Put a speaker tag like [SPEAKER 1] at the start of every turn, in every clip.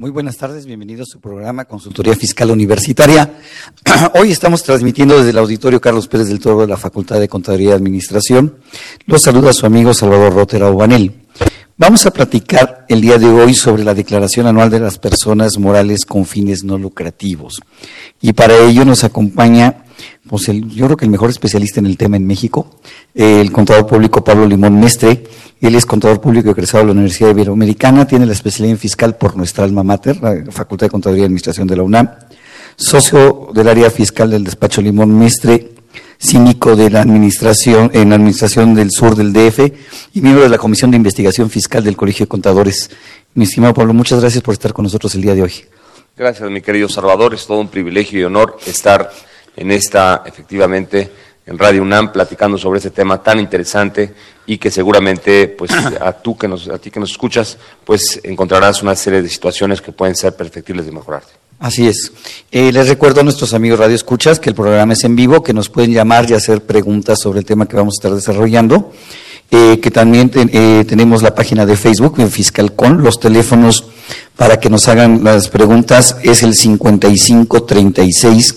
[SPEAKER 1] Muy buenas tardes, bienvenidos a su programa Consultoría Fiscal Universitaria. Hoy estamos transmitiendo desde el auditorio Carlos Pérez del Toro de la Facultad de Contaduría y Administración. Los saluda su amigo Salvador Rotera Obanel. Vamos a platicar el día de hoy sobre la declaración anual de las personas morales con fines no lucrativos. Y para ello nos acompaña, pues el, yo creo que el mejor especialista en el tema en México, el contador público Pablo Limón Mestre. Él es contador público egresado de la Universidad Iberoamericana, tiene la especialidad en fiscal por nuestra alma mater, la Facultad de Contaduría y Administración de la UNAM, socio del área fiscal del despacho Limón Mestre, cínico de la administración, en la administración del sur del DF y miembro de la Comisión de Investigación Fiscal del Colegio de Contadores. Mi estimado Pablo, muchas gracias por estar con nosotros el día de hoy.
[SPEAKER 2] Gracias, mi querido Salvador. Es todo un privilegio y honor estar en esta, efectivamente, en Radio UNAM platicando sobre este tema tan interesante y que seguramente, pues, a tú que nos, a ti que nos escuchas, pues encontrarás una serie de situaciones que pueden ser perfectibles de mejorarte.
[SPEAKER 1] Así es. Eh, les recuerdo a nuestros amigos Radio Escuchas que el programa es en vivo, que nos pueden llamar y hacer preguntas sobre el tema que vamos a estar desarrollando. Eh, que también eh, tenemos la página de Facebook, en Fiscalcon. Los teléfonos para que nos hagan las preguntas es el 55 36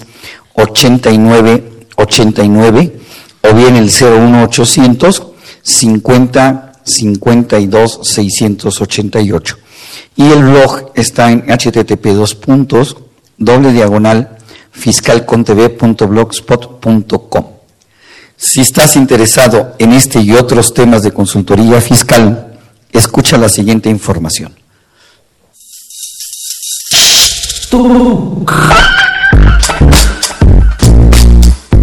[SPEAKER 1] 89 89 o bien el 01800 50 52 688. Y el blog está en http dos puntos, doble diagonal, fiscalcontv.blogspot.com. Si estás interesado en este y otros temas de consultoría fiscal, escucha la siguiente información.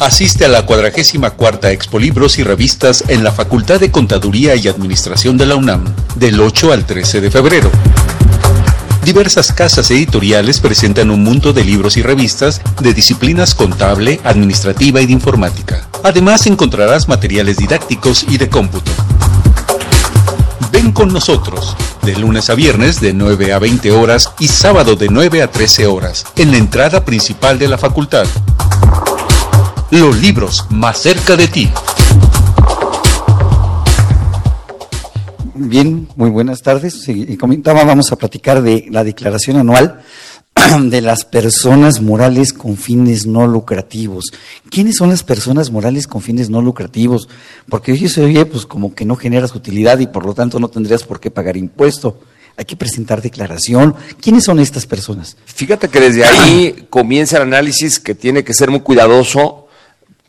[SPEAKER 3] Asiste a la 44 Expo Libros y Revistas en la Facultad de Contaduría y Administración de la UNAM, del 8 al 13 de febrero. Diversas casas editoriales presentan un mundo de libros y revistas de disciplinas contable, administrativa y de informática. Además encontrarás materiales didácticos y de cómputo. Ven con nosotros, de lunes a viernes de 9 a 20 horas y sábado de 9 a 13 horas, en la entrada principal de la facultad. Los libros más cerca de ti.
[SPEAKER 1] Bien, muy buenas tardes. Y comentaba, vamos a platicar de la declaración anual de las personas morales con fines no lucrativos. ¿Quiénes son las personas morales con fines no lucrativos? Porque hoy se oye, pues como que no generas utilidad y por lo tanto no tendrías por qué pagar impuesto. Hay que presentar declaración. ¿Quiénes son estas personas?
[SPEAKER 2] Fíjate que desde ahí comienza el análisis que tiene que ser muy cuidadoso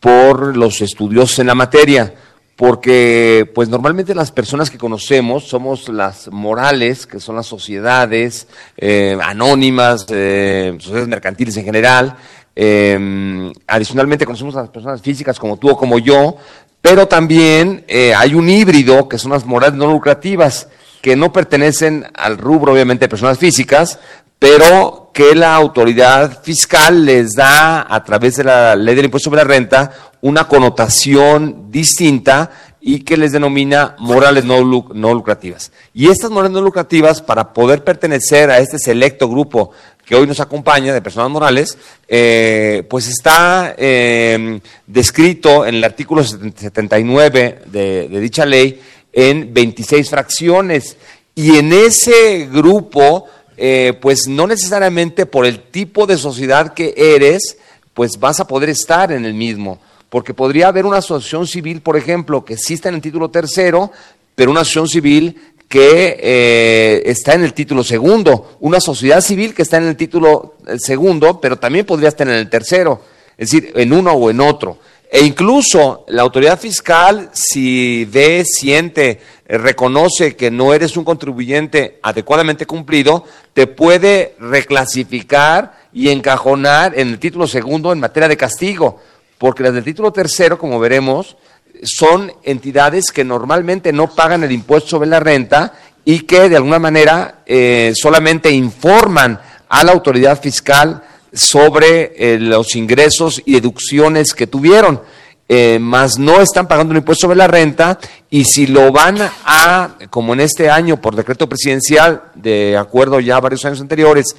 [SPEAKER 2] por los estudiosos en la materia, porque pues normalmente las personas que conocemos somos las morales, que son las sociedades eh, anónimas, eh, sociedades mercantiles en general. Eh, adicionalmente conocemos a las personas físicas como tú o como yo, pero también eh, hay un híbrido que son las morales no lucrativas, que no pertenecen al rubro obviamente de personas físicas, pero que la autoridad fiscal les da a través de la ley del impuesto sobre la renta una connotación distinta y que les denomina morales no, lu- no lucrativas. Y estas morales no lucrativas, para poder pertenecer a este selecto grupo que hoy nos acompaña de personas morales, eh, pues está eh, descrito en el artículo 79 de, de dicha ley en 26 fracciones. Y en ese grupo, eh, pues no necesariamente por el tipo de sociedad que eres, pues vas a poder estar en el mismo. Porque podría haber una asociación civil, por ejemplo, que exista en el título tercero, pero una asociación civil que eh, está en el título segundo, una sociedad civil que está en el título eh, segundo, pero también podría estar en el tercero, es decir, en uno o en otro. E incluso la autoridad fiscal, si ve, siente, eh, reconoce que no eres un contribuyente adecuadamente cumplido, te puede reclasificar y encajonar en el título segundo en materia de castigo, porque las del título tercero, como veremos, son entidades que normalmente no pagan el impuesto sobre la renta y que de alguna manera eh, solamente informan a la autoridad fiscal sobre eh, los ingresos y deducciones que tuvieron, eh, más no están pagando el impuesto sobre la renta y si lo van a, como en este año por decreto presidencial, de acuerdo ya a varios años anteriores,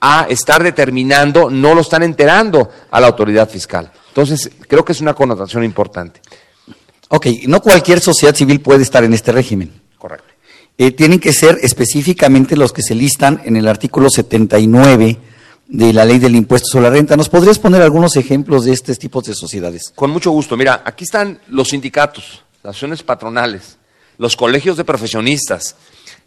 [SPEAKER 2] a estar determinando, no lo están enterando a la autoridad fiscal. Entonces, creo que es una connotación importante.
[SPEAKER 1] Ok, no cualquier sociedad civil puede estar en este régimen.
[SPEAKER 2] Correcto.
[SPEAKER 1] Eh, tienen que ser específicamente los que se listan en el artículo 79 de la ley del impuesto sobre la renta. ¿Nos podrías poner algunos ejemplos de estos tipos de sociedades?
[SPEAKER 2] Con mucho gusto. Mira, aquí están los sindicatos, las acciones patronales, los colegios de profesionistas,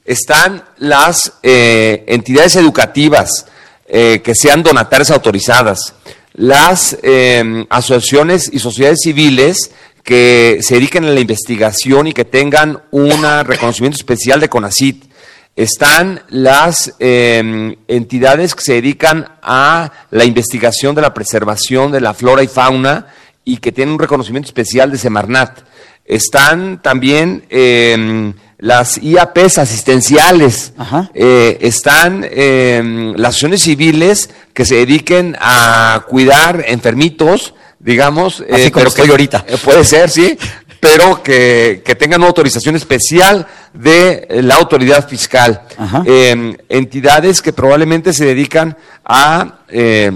[SPEAKER 2] están las eh, entidades educativas eh, que sean donatarias autorizadas, las asociaciones y sociedades civiles que se dediquen a la investigación y que tengan un reconocimiento especial de CONACIT. Están las em, entidades que se dedican a la investigación de la preservación de la flora y fauna y que tienen un reconocimiento especial de Semarnat. Están también em, las IAPs asistenciales, eh, están em, las acciones civiles que se dediquen a cuidar enfermitos, digamos.
[SPEAKER 1] Así
[SPEAKER 2] eh,
[SPEAKER 1] como
[SPEAKER 2] pero
[SPEAKER 1] estoy
[SPEAKER 2] que-
[SPEAKER 1] ahorita.
[SPEAKER 2] eh, Puede ser, sí, pero que, que tengan una autorización especial de la autoridad fiscal. Eh, entidades que probablemente se dedican a, eh,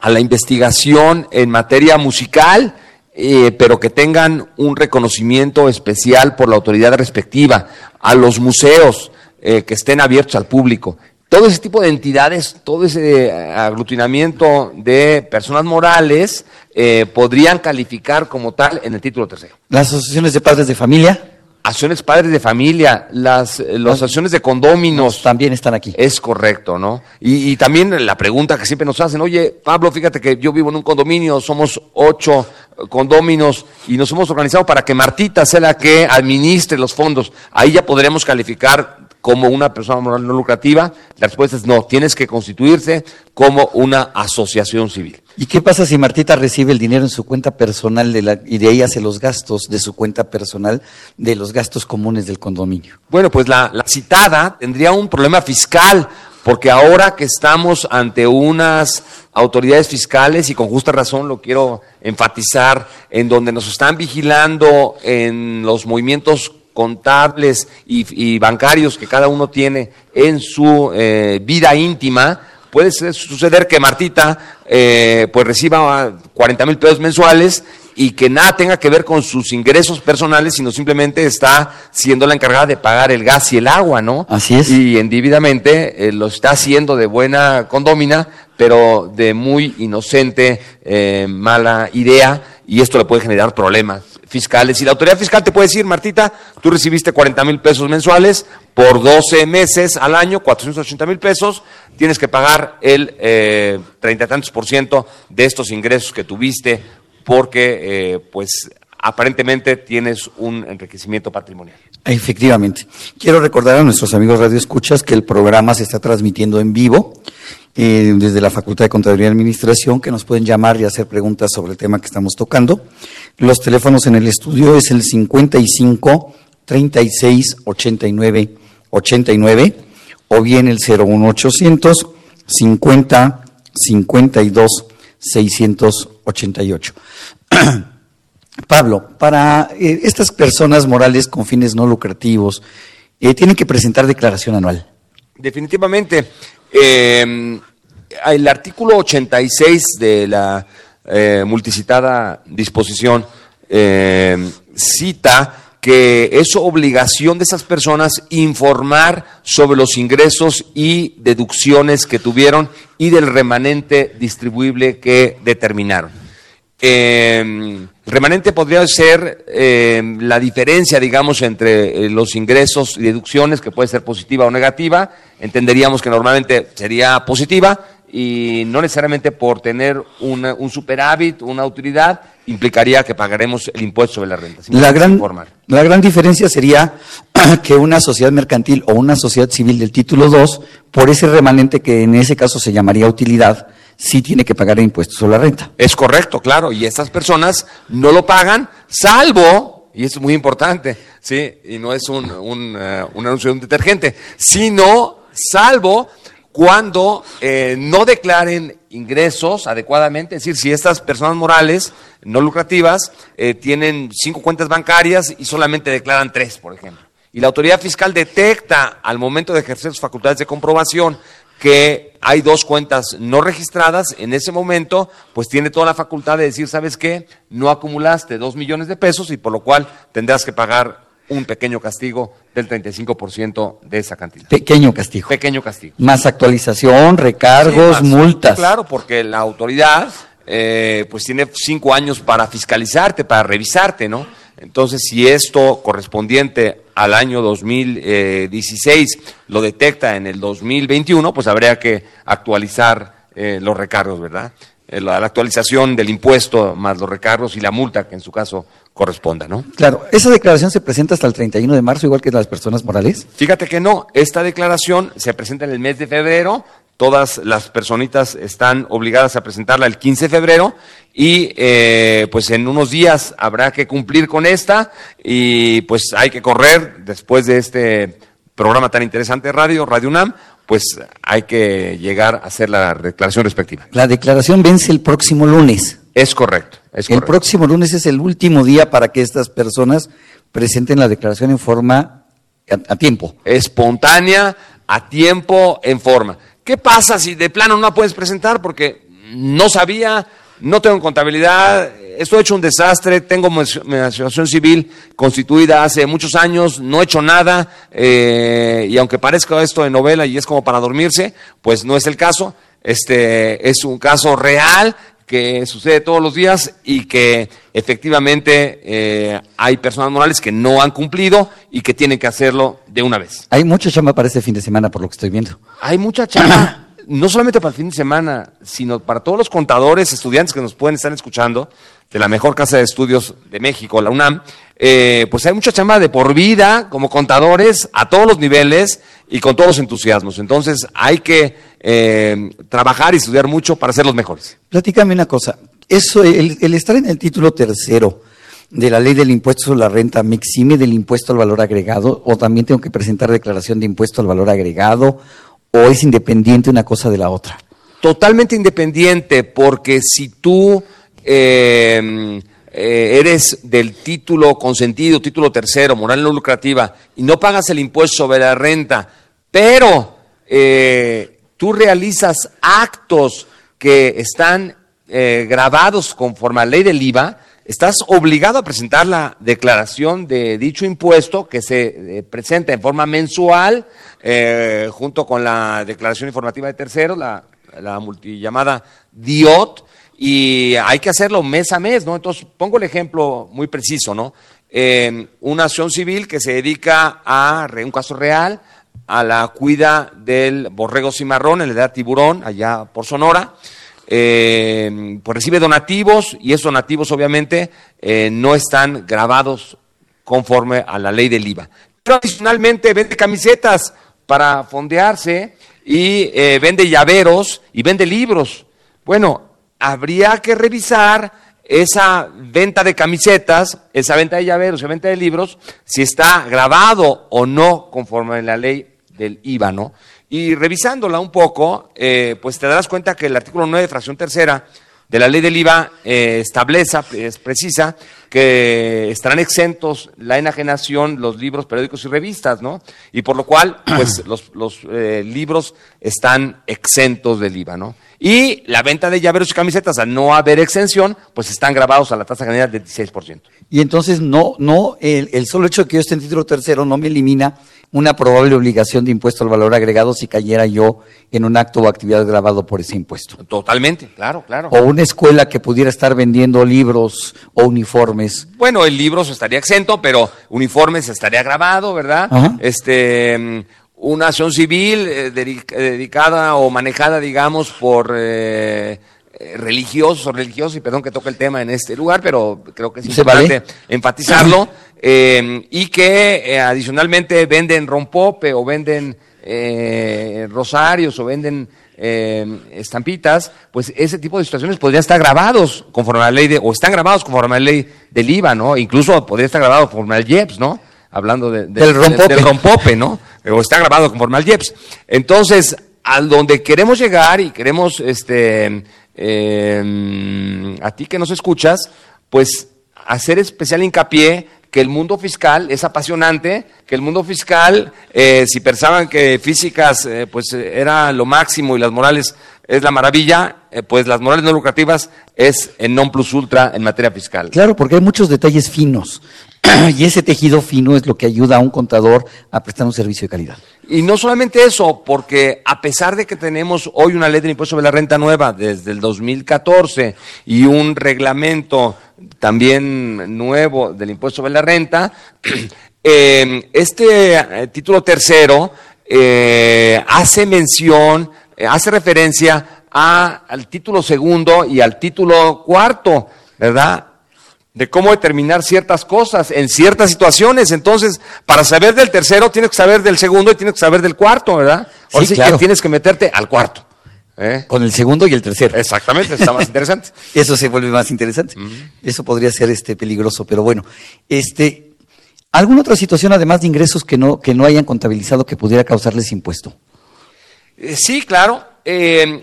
[SPEAKER 2] a la investigación en materia musical, eh, pero que tengan un reconocimiento especial por la autoridad respectiva, a los museos eh, que estén abiertos al público. Todo ese tipo de entidades, todo ese eh, aglutinamiento de personas morales eh, podrían calificar como tal en el título tercero.
[SPEAKER 1] Las asociaciones de padres de familia
[SPEAKER 2] Acciones padres de familia, las, eh, las acciones de condóminos.
[SPEAKER 1] también están aquí.
[SPEAKER 2] Es correcto, ¿no? Y, y también la pregunta que siempre nos hacen, oye, Pablo, fíjate que yo vivo en un condominio, somos ocho eh, condóminos y nos hemos organizado para que Martita sea la que administre los fondos. Ahí ya podremos calificar como una persona moral no lucrativa. La respuesta es no, tienes que constituirse como una asociación civil.
[SPEAKER 1] ¿Y qué pasa si Martita recibe el dinero en su cuenta personal de la- y de ahí hace los gastos de su cuenta personal de los gastos comunes del condominio?
[SPEAKER 2] Bueno, pues la, la citada tendría un problema fiscal, porque ahora que estamos ante unas autoridades fiscales, y con justa razón lo quiero enfatizar, en donde nos están vigilando en los movimientos contables y, y bancarios que cada uno tiene en su eh, vida íntima, puede suceder que Martita eh, pues reciba 40 mil pesos mensuales y que nada tenga que ver con sus ingresos personales, sino simplemente está siendo la encargada de pagar el gas y el agua, ¿no?
[SPEAKER 1] Así es.
[SPEAKER 2] Y indebidamente eh, lo está haciendo de buena condómina, pero de muy inocente, eh, mala idea, y esto le puede generar problemas fiscales. Y la autoridad fiscal te puede decir, Martita, tú recibiste 40 mil pesos mensuales por 12 meses al año, 480 mil pesos, tienes que pagar el eh, treinta y tantos por ciento de estos ingresos que tuviste porque, eh, pues, aparentemente tienes un enriquecimiento patrimonial.
[SPEAKER 1] Efectivamente. Quiero recordar a nuestros amigos radioescuchas que el programa se está transmitiendo en vivo eh, desde la Facultad de Contaduría y Administración, que nos pueden llamar y hacer preguntas sobre el tema que estamos tocando. Los teléfonos en el estudio es el 55 36 89 89 o bien el 01800 50 52 688. Pablo, para eh, estas personas morales con fines no lucrativos, eh, tienen que presentar declaración anual.
[SPEAKER 2] Definitivamente. Eh, el artículo 86 de la eh, multicitada disposición eh, cita que es obligación de esas personas informar sobre los ingresos y deducciones que tuvieron y del remanente distribuible que determinaron. Eh, remanente podría ser eh, la diferencia, digamos, entre eh, los ingresos y deducciones, que puede ser positiva o negativa. Entenderíamos que normalmente sería positiva y no necesariamente por tener una- un superávit, una utilidad, implicaría que pagaremos el impuesto sobre la renta.
[SPEAKER 1] La gran, la gran diferencia sería que una sociedad mercantil o una sociedad civil del título 2, por ese remanente que en ese caso se llamaría utilidad, sí tiene que pagar impuestos sobre la renta.
[SPEAKER 2] Es correcto, claro, y estas personas no lo pagan, salvo, y es muy importante, ¿sí? Y no es un, un, eh, un anuncio de un detergente, sino salvo cuando eh, no declaren ingresos adecuadamente, es decir, si estas personas morales no lucrativas eh, tienen cinco cuentas bancarias y solamente declaran tres, por ejemplo. Y la autoridad fiscal detecta al momento de ejercer sus facultades de comprobación que hay dos cuentas no registradas, en ese momento, pues tiene toda la facultad de decir, ¿sabes qué? No acumulaste dos millones de pesos y por lo cual tendrás que pagar un pequeño castigo del 35% de esa cantidad.
[SPEAKER 1] Pequeño castigo.
[SPEAKER 2] Pequeño castigo.
[SPEAKER 1] Más actualización, recargos,
[SPEAKER 2] Sí, más-
[SPEAKER 1] multas.
[SPEAKER 2] Claro, porque la autoridad eh, pues tiene cinco años para fiscalizarte, para revisarte, ¿no? Entonces, si esto correspondiente al año 2016 lo detecta en el 2021, pues habría que actualizar eh, los recargos, ¿verdad? Eh, la, la actualización del impuesto más los recargos y la multa que en su caso corresponda, ¿no?
[SPEAKER 1] Claro, esa declaración se presenta hasta el 31 de marzo, igual que las personas morales.
[SPEAKER 2] Fíjate que no, esta declaración se presenta en el mes de febrero, todas las personitas están obligadas a presentarla el 15 de febrero y eh, pues en unos días habrá que cumplir con esta y pues hay que correr después de este programa tan interesante de radio, Radio UNAM, pues hay que llegar a hacer la declaración respectiva.
[SPEAKER 1] La declaración vence el próximo lunes.
[SPEAKER 2] Es correcto, es
[SPEAKER 1] El
[SPEAKER 2] correcto.
[SPEAKER 1] próximo lunes es el último día para que estas personas presenten la declaración en forma a, a tiempo.
[SPEAKER 2] espontánea, a tiempo, en forma. ¿Qué pasa si de plano no la puedes presentar? Porque no sabía, no tengo contabilidad, estoy hecho un desastre, tengo mi asociación civil constituida hace muchos años, no he hecho nada, eh, y aunque parezca esto de novela y es como para dormirse, pues no es el caso. Este es un caso real que sucede todos los días y que efectivamente eh, hay personas morales que no han cumplido y que tienen que hacerlo de una vez.
[SPEAKER 1] Hay mucha chamba para este fin de semana, por lo que estoy viendo.
[SPEAKER 2] Hay mucha chamba, no solamente para el fin de semana, sino para todos los contadores, estudiantes que nos pueden estar escuchando de la mejor casa de estudios de México, la UNAM. eh, pues hay mucha chamba de por vida como contadores a todos los niveles y con todos los entusiasmos. Entonces hay que eh, trabajar y estudiar mucho para ser los mejores.
[SPEAKER 1] Platícame una cosa. Eso, el, el estar en el título tercero de la ley del impuesto sobre la renta, ¿me exime del impuesto al valor agregado? ¿O también tengo que presentar declaración de impuesto al valor agregado? ¿O es independiente una cosa de la otra?
[SPEAKER 2] totalmente independiente, porque si tú eh, eh, eres del título consentido, título tercero, moral no lucrativa, y no pagas el impuesto sobre la renta, pero eh, tú realizas actos que están eh, grabados conforme a la ley del IVA, estás obligado a presentar la declaración de dicho impuesto que se eh, presenta en forma mensual eh, junto con la declaración informativa de terceros, la, la multillamada DIOT, y hay que hacerlo mes a mes, ¿no? Entonces, pongo el ejemplo muy preciso, ¿no? Eh, una acción civil que se dedica a un caso real, a la cuida del borrego cimarrón en la edad tiburón, allá por Sonora, eh, pues recibe donativos y esos donativos obviamente eh, no están grabados conforme a la ley del IVA. Pero adicionalmente vende camisetas para fondearse y eh, vende llaveros y vende libros. Bueno, habría que revisar esa venta de camisetas, esa venta de llaveros, esa venta de libros, si está grabado o no conforme a la ley del IVA, ¿no? Y revisándola un poco, eh, pues te darás cuenta que el artículo 9, fracción tercera de la ley del IVA eh, establece, es precisa, que estarán exentos la enajenación, los libros, periódicos y revistas, ¿no? Y por lo cual, pues los, los eh, libros están exentos del IVA, ¿no? Y la venta de llaveros y camisetas, al no haber exención, pues están grabados a la tasa general del 16%.
[SPEAKER 1] Y entonces no, no, el, el solo hecho de que yo esté en título tercero no me elimina una probable obligación de impuesto al valor agregado si cayera yo en un acto o actividad grabado por ese impuesto.
[SPEAKER 2] Totalmente, claro, claro.
[SPEAKER 1] O una escuela que pudiera estar vendiendo libros o uniformes.
[SPEAKER 2] Bueno, el libro estaría exento, pero uniformes estaría grabado, ¿verdad?
[SPEAKER 1] Ajá.
[SPEAKER 2] Este, mm, una acción civil eh, eh, dedicada o manejada, digamos, por eh, eh, religiosos o religiosos, y perdón que toque el tema en este lugar, pero creo que es
[SPEAKER 1] ¿Se
[SPEAKER 2] importante
[SPEAKER 1] vale?
[SPEAKER 2] enfatizarlo, eh, y que adicionalmente venden rompope o venden rosarios o venden eh, estampitas, pues ese tipo de situaciones podrían estar grabados conforme a la ley de, o están grabados conforme a la ley del IVA, ¿no? Incluso podría estar grabado conforme al IEPS, ¿no? Hablando de- de-
[SPEAKER 1] Del rompope.
[SPEAKER 2] del rompope, ¿no? O está grabado conforme al IEPS. Entonces, a donde queremos llegar y queremos, este, eh, a ti que nos escuchas, pues hacer especial hincapié que el mundo fiscal es apasionante, que el mundo fiscal, eh, si pensaban que físicas eh, pues eh, era lo máximo y las morales es la maravilla, pues las morales no lucrativas es el non plus ultra en materia fiscal.
[SPEAKER 1] Claro, porque hay muchos detalles finos. y ese tejido fino es lo que ayuda a un contador a prestar un servicio de calidad.
[SPEAKER 2] Y no solamente eso, porque a pesar de que tenemos hoy una ley del impuesto sobre la renta nueva desde el 2014 y un reglamento también nuevo del impuesto sobre la renta, eh, este eh, título tercero eh, hace mención, eh, hace referencia al título segundo y al título cuarto, ¿verdad? De cómo determinar ciertas cosas en ciertas situaciones. Entonces, para saber del tercero, tienes que saber del segundo y tienes que saber del cuarto, ¿verdad? Ahora
[SPEAKER 1] Sí,
[SPEAKER 2] sí
[SPEAKER 1] claro.
[SPEAKER 2] que tienes que meterte al cuarto. ¿eh?
[SPEAKER 1] Con el segundo y el tercero.
[SPEAKER 2] Exactamente, está más interesante.
[SPEAKER 1] Eso se vuelve más interesante. Eso podría ser este peligroso, pero bueno. Este, ¿alguna otra situación además de ingresos que no, que no hayan contabilizado que pudiera causarles impuesto?
[SPEAKER 2] Eh, Sí, claro. Eh,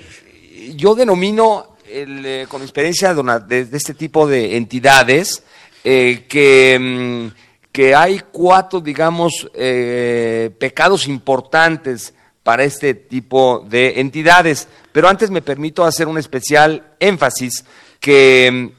[SPEAKER 2] yo denomino, eh, con experiencia de, este tipo de entidades, eh, que, mm, que hay cuatro, digamos, eh, pecados importantes para este tipo de entidades. Pero antes me permito hacer un especial énfasis que...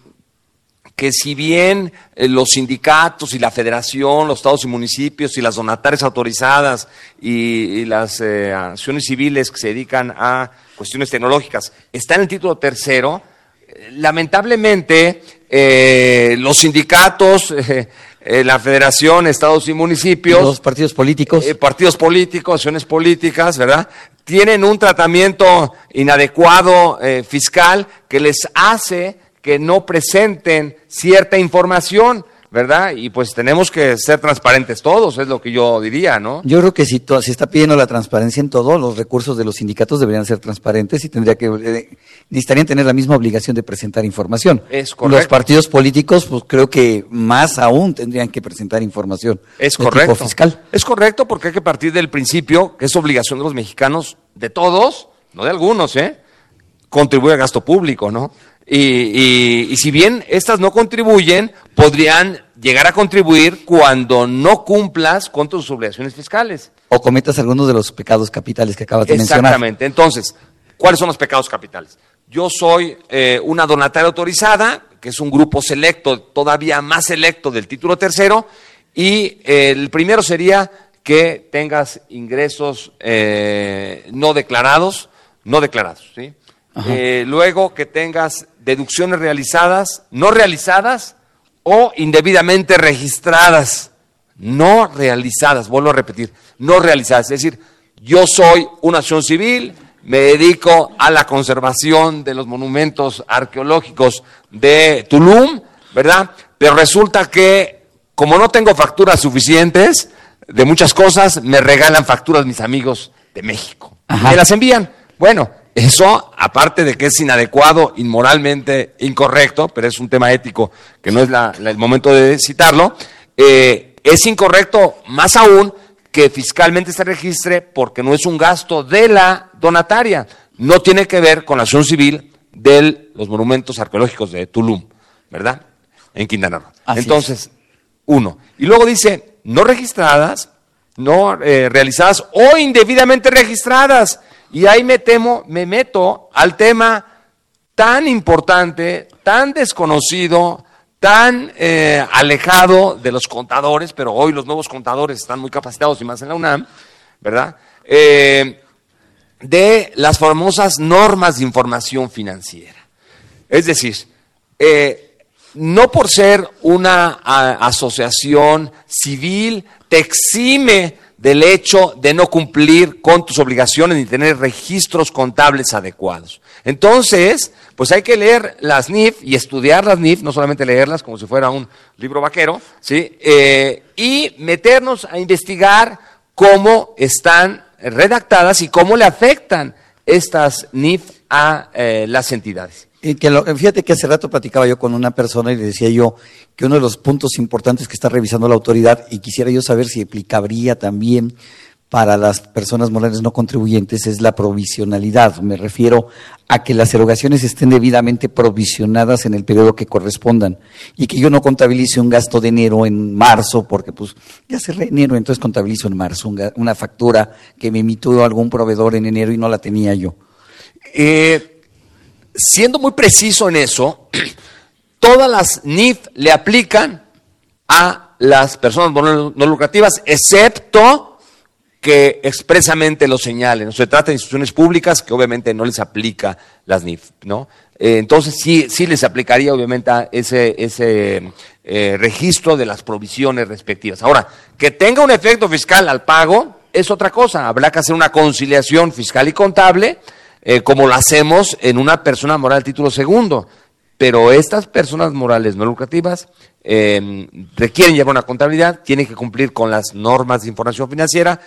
[SPEAKER 2] que si bien eh, los sindicatos y la federación, los estados y municipios y las donatarias autorizadas y, y las eh, acciones civiles que se dedican a cuestiones tecnológicas están en el título tercero, eh, lamentablemente eh, los sindicatos, la federación, estados y municipios,
[SPEAKER 1] Los partidos políticos.
[SPEAKER 2] partidos políticos, acciones políticas, ¿verdad? Tienen un tratamiento inadecuado fiscal que les hace que no presenten cierta información, ¿verdad? Y pues tenemos que ser transparentes todos, es lo que yo diría, ¿no?
[SPEAKER 1] Yo creo que si se está pidiendo la transparencia en todo, los recursos de los sindicatos deberían ser transparentes y tendría que eh, necesitarían tener la misma obligación de presentar información.
[SPEAKER 2] Es correcto.
[SPEAKER 1] Los partidos políticos, pues creo que más aún tendrían que presentar información
[SPEAKER 2] Es
[SPEAKER 1] de
[SPEAKER 2] correcto.
[SPEAKER 1] tipo fiscal.
[SPEAKER 2] Es correcto porque hay que partir del principio que es obligación de los mexicanos, de todos, no de algunos, ¿eh? Contribuir al gasto público, ¿no? Y, y- y si bien estas no contribuyen, podrían llegar a contribuir cuando no cumplas con tus obligaciones fiscales.
[SPEAKER 1] O cometas algunos de los pecados capitales que acabas de mencionar.
[SPEAKER 2] Exactamente. Entonces, ¿cuáles son los pecados capitales? Yo soy eh, una donataria autorizada, que es un grupo selecto, todavía más selecto del título tercero, y eh, el primero sería que tengas ingresos eh, no declarados, no declarados, ¿sí? Eh, luego que tengas deducciones realizadas, no realizadas o indebidamente registradas no realizadas, vuelvo a repetir, no realizadas. Es decir, yo soy una acción civil, me dedico a la conservación de los monumentos arqueológicos de Tulum, ¿verdad? Pero resulta que, como no tengo facturas suficientes de muchas cosas, me regalan facturas mis amigos de México.
[SPEAKER 1] Ajá.
[SPEAKER 2] Me las envían. Bueno, eso, aparte de que es inadecuado, inmoralmente incorrecto, pero es un tema ético que no es la- la- el momento de citarlo, eh, es incorrecto más aún que fiscalmente se registre porque no es un gasto de la donataria. No tiene que ver con la acción civil de los monumentos arqueológicos de Tulum, ¿verdad? en Quintana Roo. Entonces, uno. Y luego dice, no registradas, no eh, realizadas o indebidamente registradas. Y ahí me temo, me meto al tema tan importante, tan desconocido, tan eh, alejado de los contadores, pero hoy los nuevos contadores están muy capacitados y más en la UNAM, ¿verdad? Eh, de las famosas normas de información financiera. Es decir, eh, no por ser una asociación civil te exime del hecho de no cumplir con tus obligaciones ni tener registros contables adecuados. Entonces, pues hay que leer las NIF y estudiar las NIF, no solamente leerlas como si fuera un libro vaquero, ¿sí? Eh, y meternos a investigar cómo están redactadas y cómo le afectan estas NIF a eh, las entidades.
[SPEAKER 1] Fíjate que hace rato platicaba yo con una persona y le decía yo que uno de los puntos importantes que está revisando la autoridad y quisiera yo saber si aplicaría también para las personas morales no contribuyentes es la provisionalidad. Me refiero a que las erogaciones estén debidamente provisionadas en el periodo que correspondan y que yo no contabilice un gasto de enero en marzo porque pues ya cerré enero, entonces contabilizo en marzo una factura que me emitió algún proveedor en enero y no la tenía yo.
[SPEAKER 2] Eh, siendo muy preciso en eso, todas las NIF le aplican a las personas no lucrativas, excepto que expresamente lo señalen. Se trata de instituciones públicas que obviamente no les aplica las NIF, ¿no? Eh, entonces sí, sí les aplicaría obviamente ese, ese eh, registro de las provisiones respectivas. Ahora, que tenga un efecto fiscal al pago es otra cosa. Habrá que hacer una conciliación fiscal y contable eh, como lo hacemos en una persona moral título segundo. Pero estas personas morales no lucrativas em, requieren llevar una contabilidad, tienen que cumplir con las normas de información financiera,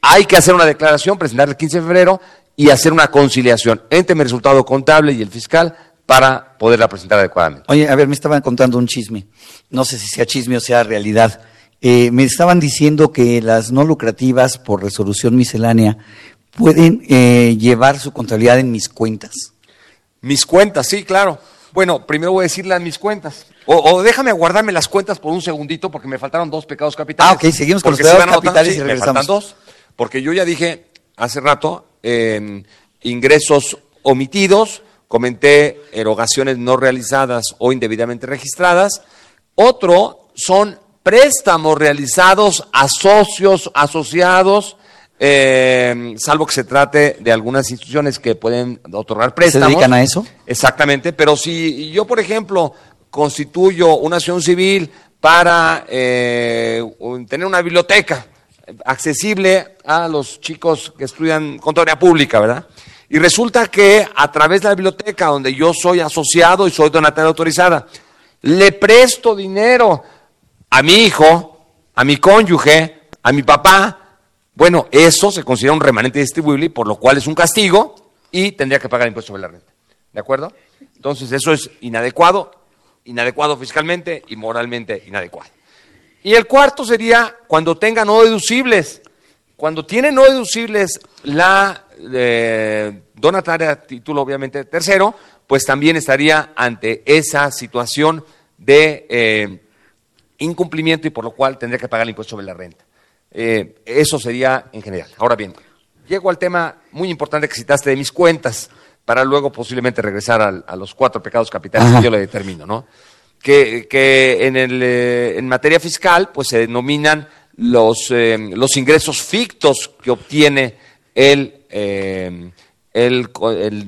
[SPEAKER 2] hay que hacer una declaración, presentar el 15 de febrero y hacer una conciliación entre mi resultado contable y el fiscal para poderla presentar adecuadamente.
[SPEAKER 1] Oye, a ver, me estaban contando un chisme, no sé si sea chisme o sea realidad. Eh, me estaban diciendo que las no lucrativas por resolución miscelánea pueden eh, llevar su contabilidad en mis cuentas.
[SPEAKER 2] Mis cuentas, sí, claro. Bueno, primero voy a decirle mis cuentas. O, déjame guardarme las cuentas por un segundito porque me faltaron dos pecados capitales.
[SPEAKER 1] Ah, ok, seguimos con los pecados capitales y regresamos.
[SPEAKER 2] Me faltan dos, porque yo ya dije hace rato ingresos omitidos, comenté erogaciones no realizadas o indebidamente registradas. Otro son préstamos realizados a socios, asociados, eh, salvo que se trate de algunas instituciones que pueden otorgar préstamos.
[SPEAKER 1] ¿Se dedican a eso?
[SPEAKER 2] Exactamente, pero si yo, por ejemplo, constituyo una acción civil para eh, tener una biblioteca accesible a los chicos que estudian contaduría pública, ¿verdad? Y resulta que a través de la biblioteca, donde yo soy asociado y soy donataria autorizada, le presto dinero a mi hijo, a mi cónyuge, a mi papá, bueno, eso se considera un remanente distribuible, por lo cual es un castigo y tendría que pagar impuesto sobre la renta. ¿De acuerdo? Entonces, eso es inadecuado, inadecuado fiscalmente y moralmente inadecuado. Y el cuarto sería cuando tenga no deducibles. Cuando tiene no deducibles la eh, donataria título, obviamente, tercero, pues también estaría ante esa situación de eh, incumplimiento y por lo cual tendría que pagar el impuesto sobre la renta. Eh, eso sería en general. Ahora bien, llego al tema muy importante que citaste de mis cuentas, para luego posiblemente regresar a, los cuatro pecados capitales que yo le determino, ¿no? Que, en, el, eh, en materia fiscal, pues se denominan los, eh, los ingresos fictos que obtiene el,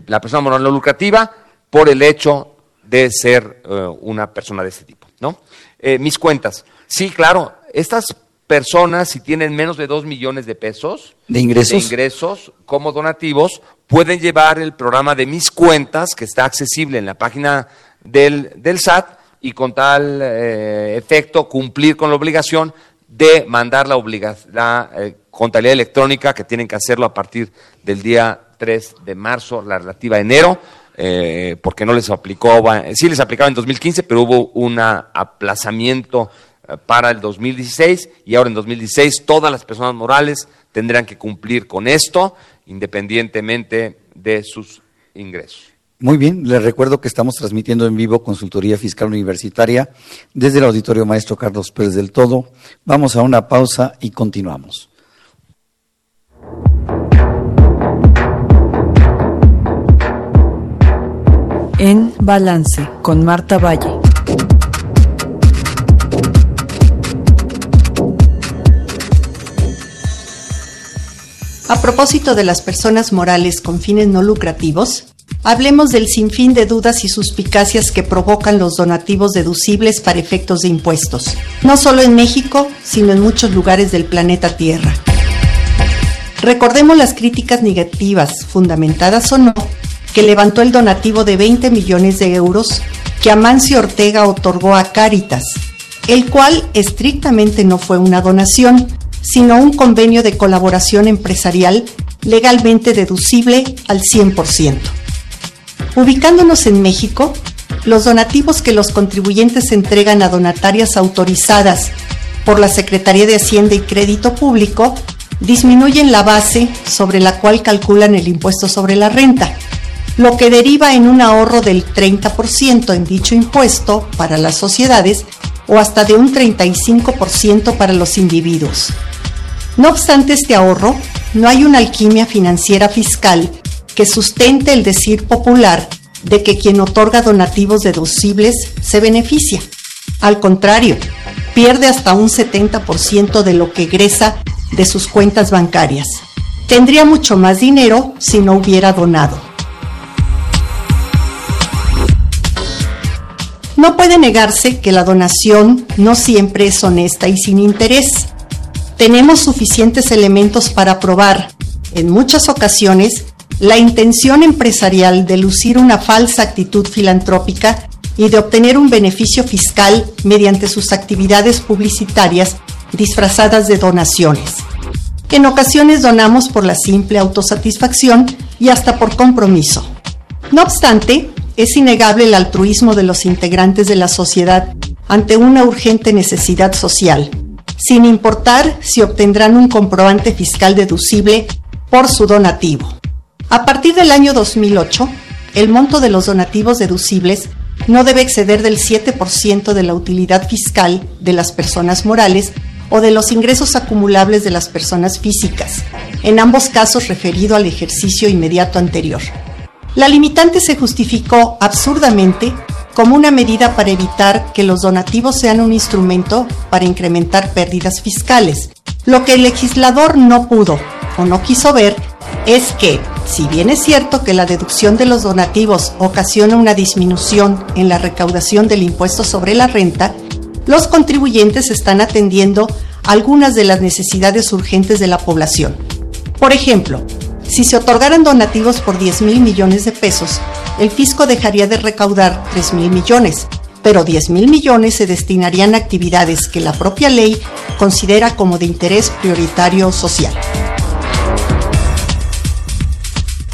[SPEAKER 2] la persona moral no lucrativa por el hecho de ser una persona de este tipo, ¿no? mis cuentas. Sí, claro, estas personas, si tienen menos de 2 millones de pesos
[SPEAKER 1] de ingresos?
[SPEAKER 2] ingresos como donativos, pueden llevar el programa de Mis Cuentas, que está accesible en la página del, del SAT, y con tal eh, efecto cumplir con la obligación de mandar la, la eh, contabilidad electrónica, que tienen que hacerlo a partir del día 3 de marzo, la relativa a enero, eh, porque no les aplicó, sí les aplicaba en 2015, pero hubo un aplazamiento para el 2016 y ahora en 2016 todas las personas morales tendrán que cumplir con esto independientemente de sus ingresos.
[SPEAKER 1] Muy bien, les recuerdo que estamos transmitiendo en vivo Consultoría Fiscal Universitaria desde el Auditorio Maestro Carlos Pérez del Todo. Vamos a una pausa y continuamos.
[SPEAKER 4] En Balance con Marta Valle.
[SPEAKER 5] A propósito de las personas morales con fines no lucrativos, hablemos del sinfín de dudas y suspicacias que provocan los donativos deducibles para efectos de impuestos, no solo en México, sino en muchos lugares del planeta Tierra. Recordemos las críticas negativas, fundamentadas o no, que levantó el donativo de 20 millones de euros que Amancio Ortega otorgó a Cáritas, el cual estrictamente no fue una donación, sino un convenio de colaboración empresarial legalmente deducible al 100%. Ubicándonos en México, los donativos que los contribuyentes entregan a donatarias autorizadas por la Secretaría de Hacienda y Crédito Público disminuyen la base sobre la cual calculan el impuesto sobre la renta, lo que deriva en un ahorro del 30% en dicho impuesto para las sociedades o hasta de un 35% para los individuos. No obstante este ahorro, no hay una alquimia financiera fiscal que sustente el decir popular de que quien otorga donativos deducibles se beneficia. Al contrario, pierde hasta un 70% de lo que egresa de sus cuentas bancarias. Tendría mucho más dinero si no hubiera donado. No puede negarse que la donación no siempre es honesta y sin interés tenemos suficientes elementos para probar, en muchas ocasiones, la intención empresarial de lucir una falsa actitud filantrópica y de obtener un beneficio fiscal mediante sus actividades publicitarias disfrazadas de donaciones. En ocasiones donamos por la simple autosatisfacción y hasta por compromiso. No obstante, es innegable el altruismo de los integrantes de la sociedad ante una urgente necesidad social sin importar si obtendrán un comprobante fiscal deducible por su donativo. A partir del año 2008, el monto de los donativos deducibles no debe exceder del 7% de la utilidad fiscal de las personas morales o de los ingresos acumulables de las personas físicas, en ambos casos referido al ejercicio inmediato anterior. La limitante se justificó absurdamente como una medida para evitar que los donativos sean un instrumento para incrementar pérdidas fiscales. Lo que el legislador no pudo o no quiso ver es que, si bien es cierto que la deducción de los donativos ocasiona una disminución en la recaudación del impuesto sobre la renta, los contribuyentes están atendiendo algunas de las necesidades urgentes de la población. Por ejemplo, si se otorgaran donativos por 10 mil millones de pesos, el fisco dejaría de recaudar 3 mil millones, pero 10 mil millones se destinarían a actividades que la propia ley considera como de interés prioritario social.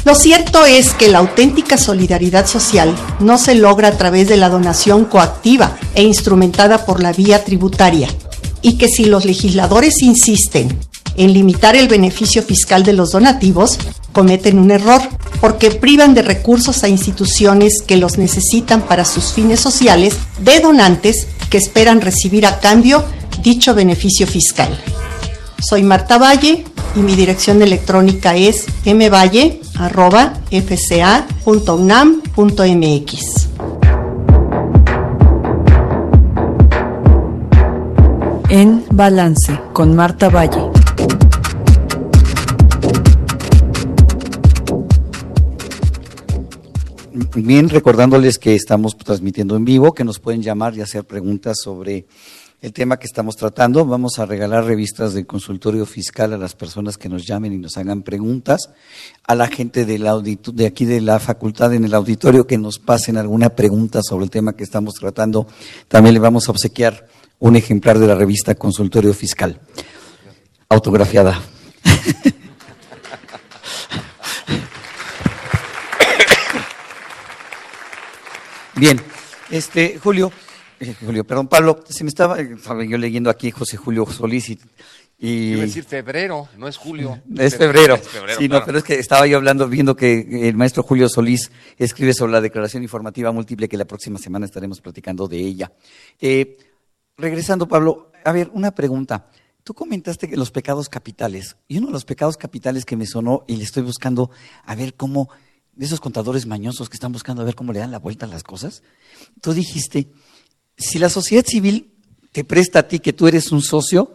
[SPEAKER 5] Lo cierto es que la auténtica solidaridad social no se logra a través de la donación coactiva e instrumentada por la vía tributaria, y que si los legisladores insisten en limitar el beneficio fiscal de los donativos, cometen un error, porque privan de recursos a instituciones que los necesitan para sus fines sociales de donantes que esperan recibir a cambio dicho beneficio fiscal. Soy Marta Valle y mi dirección electrónica es mvalle.fca.unam.mx.
[SPEAKER 4] En Balance con Marta Valle.
[SPEAKER 1] Bien, recordándoles que estamos transmitiendo en vivo, que nos pueden llamar y hacer preguntas sobre el tema que estamos tratando. Vamos a regalar revistas del consultorio fiscal a las personas que nos llamen y nos hagan preguntas. A la gente del de aquí de la facultad en el auditorio que nos pasen alguna pregunta sobre el tema que estamos tratando. También le vamos a obsequiar un ejemplar de la revista Consultorio Fiscal, autografiada. Bien, este Julio, eh, Julio, perdón, Pablo, se me estaba, estaba yo leyendo aquí José Julio Solís y Y
[SPEAKER 2] Iba a decir febrero, no es julio.
[SPEAKER 1] es febrero.
[SPEAKER 2] Es febrero,
[SPEAKER 1] sí, no, pero es que estaba yo hablando, viendo que el maestro Julio Solís escribe sobre la declaración informativa múltiple que la próxima semana estaremos platicando de ella. Eh, regresando, Pablo, a ver, una pregunta. Tú comentaste que los pecados capitales, y uno de los pecados capitales que me sonó y le estoy buscando a ver cómo, de esos contadores mañosos que están buscando a ver cómo le dan la vuelta a las cosas, tú dijiste, si la sociedad civil te presta a ti que tú eres un socio,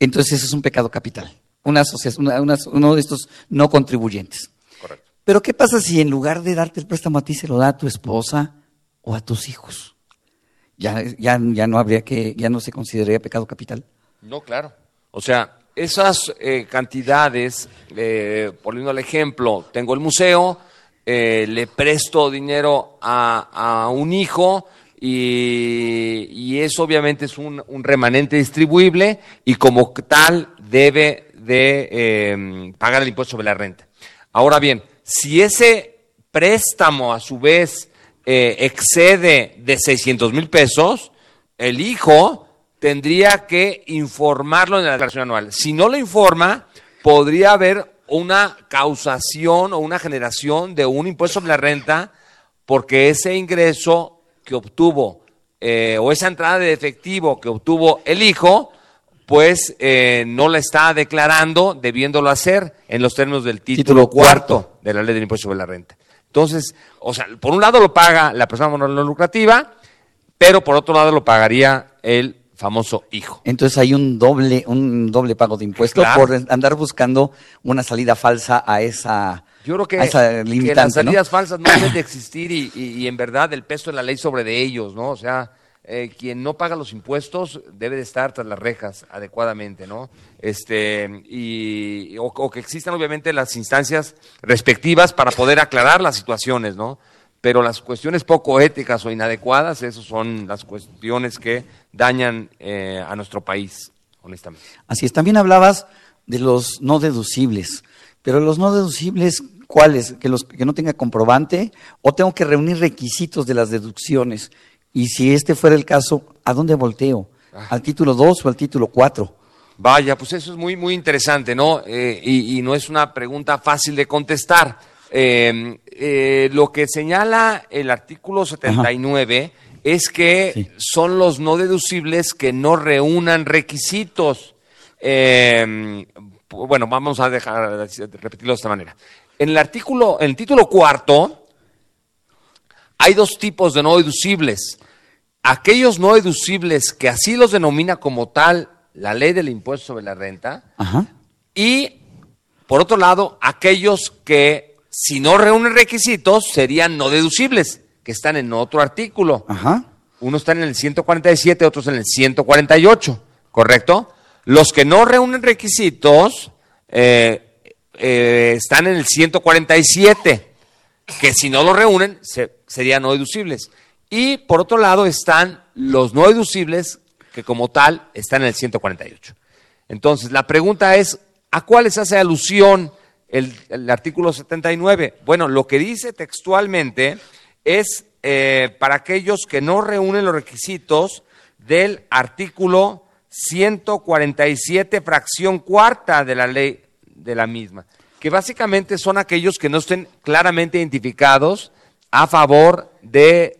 [SPEAKER 1] entonces eso es un pecado capital, una asociación, una- una- uno de estos no contribuyentes.
[SPEAKER 2] Correcto.
[SPEAKER 1] Pero ¿qué pasa si en lugar de darte el préstamo a ti se lo da a tu esposa o a tus hijos? Ya, ya, ya no habría que, ya no se consideraría pecado capital.
[SPEAKER 2] No, claro. O sea, esas eh, cantidades, eh, poniendo el ejemplo, tengo el museo, eh, le presto dinero a, a un hijo y, y eso obviamente es un, un remanente distribuible y como tal debe de eh, pagar el impuesto sobre la renta. Ahora bien, si ese préstamo a su vez eh, excede de 600 mil pesos, el hijo tendría que informarlo en la declaración anual. Si no lo informa, podría haber una causación o una generación de un impuesto sobre la renta porque ese ingreso que obtuvo eh, o esa entrada de efectivo que obtuvo el hijo, pues eh, no la está declarando debiéndolo hacer en los términos del título,
[SPEAKER 1] Título
[SPEAKER 2] cuarto,
[SPEAKER 1] cuarto.
[SPEAKER 2] de la ley del impuesto sobre la renta. Entonces, o sea, por un lado lo paga la persona no lucrativa, pero por otro lado lo pagaría el famoso hijo.
[SPEAKER 1] Entonces hay un doble, un doble pago de impuestos
[SPEAKER 2] Claro.
[SPEAKER 1] por andar buscando una salida falsa a esa,
[SPEAKER 2] Yo creo que,
[SPEAKER 1] a esa
[SPEAKER 2] que las salidas falsas no deben de existir y, y- y en verdad el peso de la ley sobre de ellos, ¿no? O sea, eh, quien no paga los impuestos debe de estar tras las rejas adecuadamente, ¿no? Este, y, o, o que existan obviamente las instancias respectivas para poder aclarar las situaciones, ¿no? Pero las cuestiones poco éticas o inadecuadas, esas son las cuestiones que dañan eh, a nuestro país, honestamente.
[SPEAKER 1] Así es, también hablabas de los no deducibles, pero los no deducibles, ¿cuáles? Que los que no tenga comprobante o tengo que reunir requisitos de las deducciones. Y si este fuera el caso, ¿a dónde volteo? ¿Al título 2 o al título 4?
[SPEAKER 2] Vaya, pues eso es muy, muy interesante, ¿no? Eh, y, y no es una pregunta fácil de contestar. Eh, eh, lo que señala el artículo 79 es que son los no deducibles que no reúnan requisitos. Eh, pu- bueno, vamos a dejar de repetirlo de esta manera. En el artículo, en el título cuarto, hay dos tipos de no deducibles. Aquellos no deducibles que así los denomina como tal la ley del impuesto sobre la renta
[SPEAKER 1] Ajá.
[SPEAKER 2] y, por otro lado, aquellos que si no reúnen requisitos serían no deducibles, que están en otro artículo.
[SPEAKER 1] Ajá.
[SPEAKER 2] Uno está en el 147, otros en el 148, ¿correcto? Los que no reúnen requisitos eh, eh, están en el 147, que si no lo reúnen se- serían no deducibles. Y por otro lado están los no deducibles, que como tal están en el 148. Entonces, la pregunta es, ¿a cuáles hace alusión el, el artículo 79? Bueno, lo que dice textualmente es eh, para aquellos que no reúnen los requisitos del artículo 147, fracción cuarta de la ley de la misma, que básicamente son aquellos que no estén claramente identificados a favor de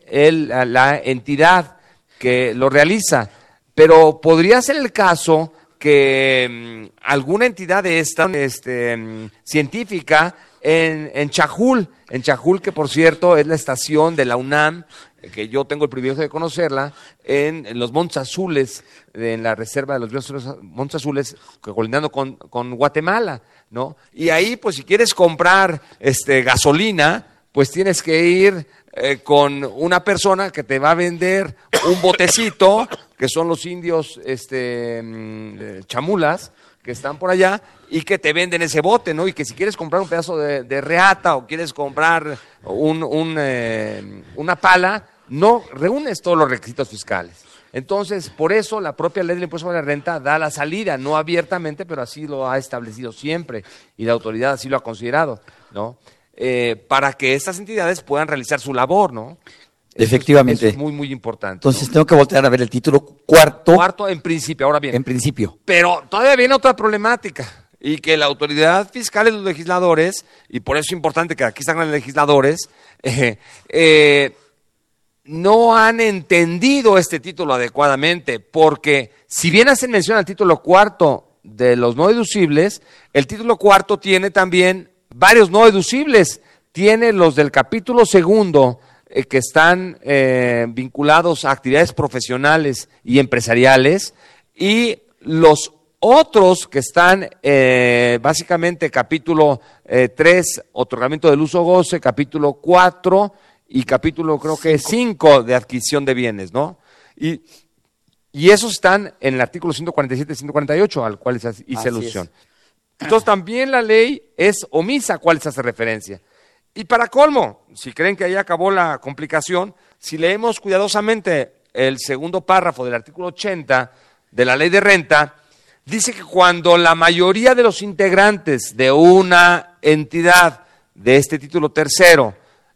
[SPEAKER 2] la entidad que lo realiza. Pero podría ser el caso que mm, alguna entidad de esta este, mm, científica en, en Chajul, en Chajul, que por cierto es la estación de la UNAM, que yo tengo el privilegio de conocerla, en, los Montes Azules, en la reserva de los Montes Azules, colindando con, con Guatemala, ¿no? Y ahí, pues si quieres comprar este, gasolina, pues tienes que ir eh, con una persona que te va a vender un botecito, que son los indios este, mm, chamulas, que están por allá, y que te venden ese bote, ¿no? Y que si quieres comprar un pedazo de, reata o quieres comprar un, un, eh, una pala, no reúnes todos los requisitos fiscales. Entonces, por eso la propia ley del impuesto sobre la renta da la salida, no abiertamente, pero así lo ha establecido siempre y la autoridad así lo ha considerado, ¿no? Eh, para que estas entidades puedan realizar su labor, ¿no?
[SPEAKER 1] Efectivamente.
[SPEAKER 2] eso es muy, muy importante.
[SPEAKER 1] Entonces tengo que voltear a ver el título cuarto
[SPEAKER 2] Cuarto, en principio, ahora bien.
[SPEAKER 1] en principio.
[SPEAKER 2] Pero todavía viene otra problemática. Y que la autoridad fiscal y los legisladores, y por eso es importante que aquí están los legisladores, eh, eh, no han entendido este título adecuadamente, porque si bien hacen mención al título cuarto de los no deducibles, el título cuarto tiene también varios no deducibles. Tiene los del capítulo segundo, eh, que están eh, vinculados a actividades profesionales y empresariales, y los otros que están eh, básicamente capítulo 3, otorgamiento del uso goce, capítulo 4 y capítulo creo que 5 de adquisición de bienes, ¿no? Y, y esos están en el artículo 147 y 148 al cual hice
[SPEAKER 1] Así es.
[SPEAKER 2] alusión. Entonces también la ley es omisa a cuál se hace referencia. Y para colmo, si creen que ahí acabó la complicación, si leemos cuidadosamente el segundo párrafo del artículo 80 de la ley de renta, dice que cuando la mayoría de los integrantes de una entidad de este título tercero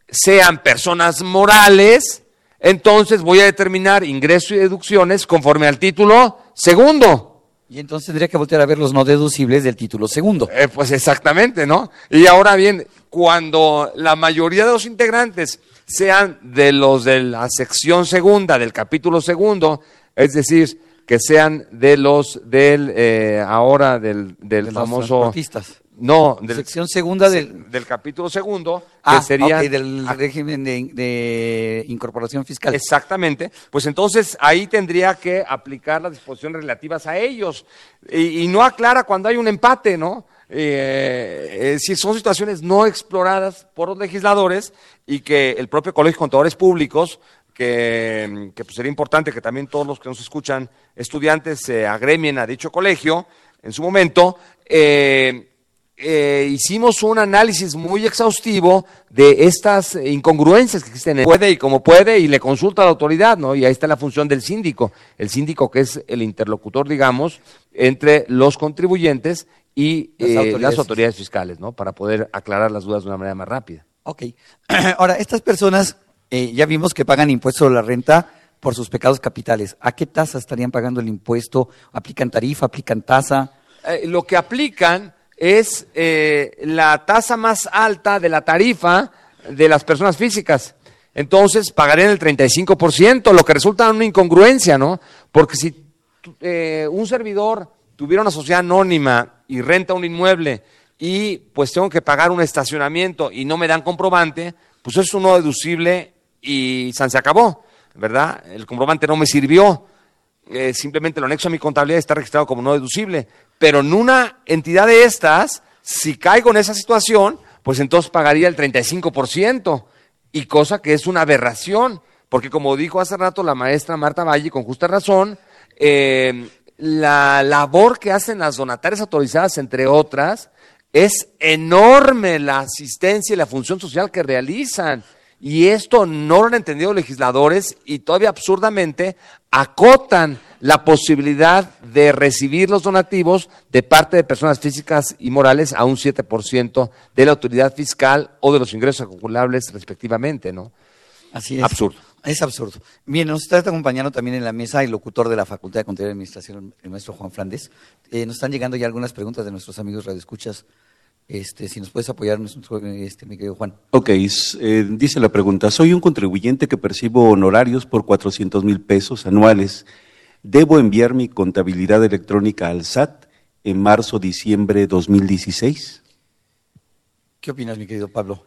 [SPEAKER 2] sean personas morales, entonces voy a determinar ingresos y deducciones conforme al título segundo.
[SPEAKER 1] Y entonces tendría que voltear a ver los no deducibles del título segundo.
[SPEAKER 2] Eh, pues exactamente, ¿no? Y ahora bien, cuando la mayoría de los integrantes sean de los de la sección segunda, del capítulo segundo, es decir, que sean de los del, eh, ahora del, del
[SPEAKER 1] De
[SPEAKER 2] famoso... No, del,
[SPEAKER 1] Sección segunda del...
[SPEAKER 2] del capítulo segundo, que
[SPEAKER 1] Ah,
[SPEAKER 2] sería...
[SPEAKER 1] del régimen de, de incorporación fiscal.
[SPEAKER 2] Exactamente. Pues entonces ahí tendría que aplicar las disposiciones relativas a ellos. Y, y no aclara cuando hay un empate, ¿no? Eh, eh, si son situaciones no exploradas por los legisladores y que el propio Colegio de Contadores Públicos, que, que, pues, sería importante que también todos los que nos escuchan, estudiantes, se agremien a dicho colegio en su momento, eh, eh, hicimos un análisis muy exhaustivo de estas incongruencias que existen en puede y como puede y le consulta a la autoridad, ¿no? Y ahí está la función del síndico, el síndico que es el interlocutor, digamos, entre los contribuyentes y
[SPEAKER 1] Las
[SPEAKER 2] eh,
[SPEAKER 1] autoridades
[SPEAKER 2] las autoridades fiscales, ¿no? Para poder aclarar las dudas de una manera más rápida.
[SPEAKER 1] Ok. Ahora, estas personas eh, ya vimos que pagan impuesto a la renta por sus pecados capitales. ¿A qué tasa estarían pagando el impuesto? ¿Aplican tarifa? ¿Aplican tasa?
[SPEAKER 2] Eh, lo que aplican es eh, la tasa más alta de la tarifa de las personas físicas. Entonces pagarían el 35%, lo que resulta una incongruencia, ¿no? Porque si eh, un servidor tuviera una sociedad anónima y renta un inmueble y pues tengo que pagar un estacionamiento y no me dan comprobante, pues eso es uno deducible y se acabó, ¿verdad? El comprobante no me sirvió eh, simplemente lo anexo a mi contabilidad está registrado como no deducible. Pero en una entidad de estas, si caigo en esa situación, pues entonces pagaría el 35%, y cosa que es una aberración, porque como dijo hace rato la maestra Marta Valle, con justa razón, eh, la labor que hacen las donatarias autorizadas, entre otras, es enorme la asistencia y la función social que realizan. Y esto no lo han entendido los legisladores y todavía absurdamente acotan la posibilidad de recibir los donativos de parte de personas físicas y morales a un 7% de la autoridad fiscal o de los ingresos acumulables respectivamente, ¿no?
[SPEAKER 1] Así es.
[SPEAKER 2] Absurdo.
[SPEAKER 1] Es absurdo. Bien, nos está acompañando también en la mesa el locutor de la Facultad de Contaduría y Administración, el maestro Juan Flandes. Eh, nos están llegando ya algunas preguntas de nuestros amigos radioescuchas. Este, si nos puedes apoyar, este, mi querido Juan.
[SPEAKER 6] Ok, eh, dice la pregunta, soy un contribuyente que percibo honorarios por 400 mil pesos anuales. ¿Debo enviar mi contabilidad electrónica al SAT en marzo-diciembre 2016?
[SPEAKER 1] ¿Qué opinas, mi querido Pablo?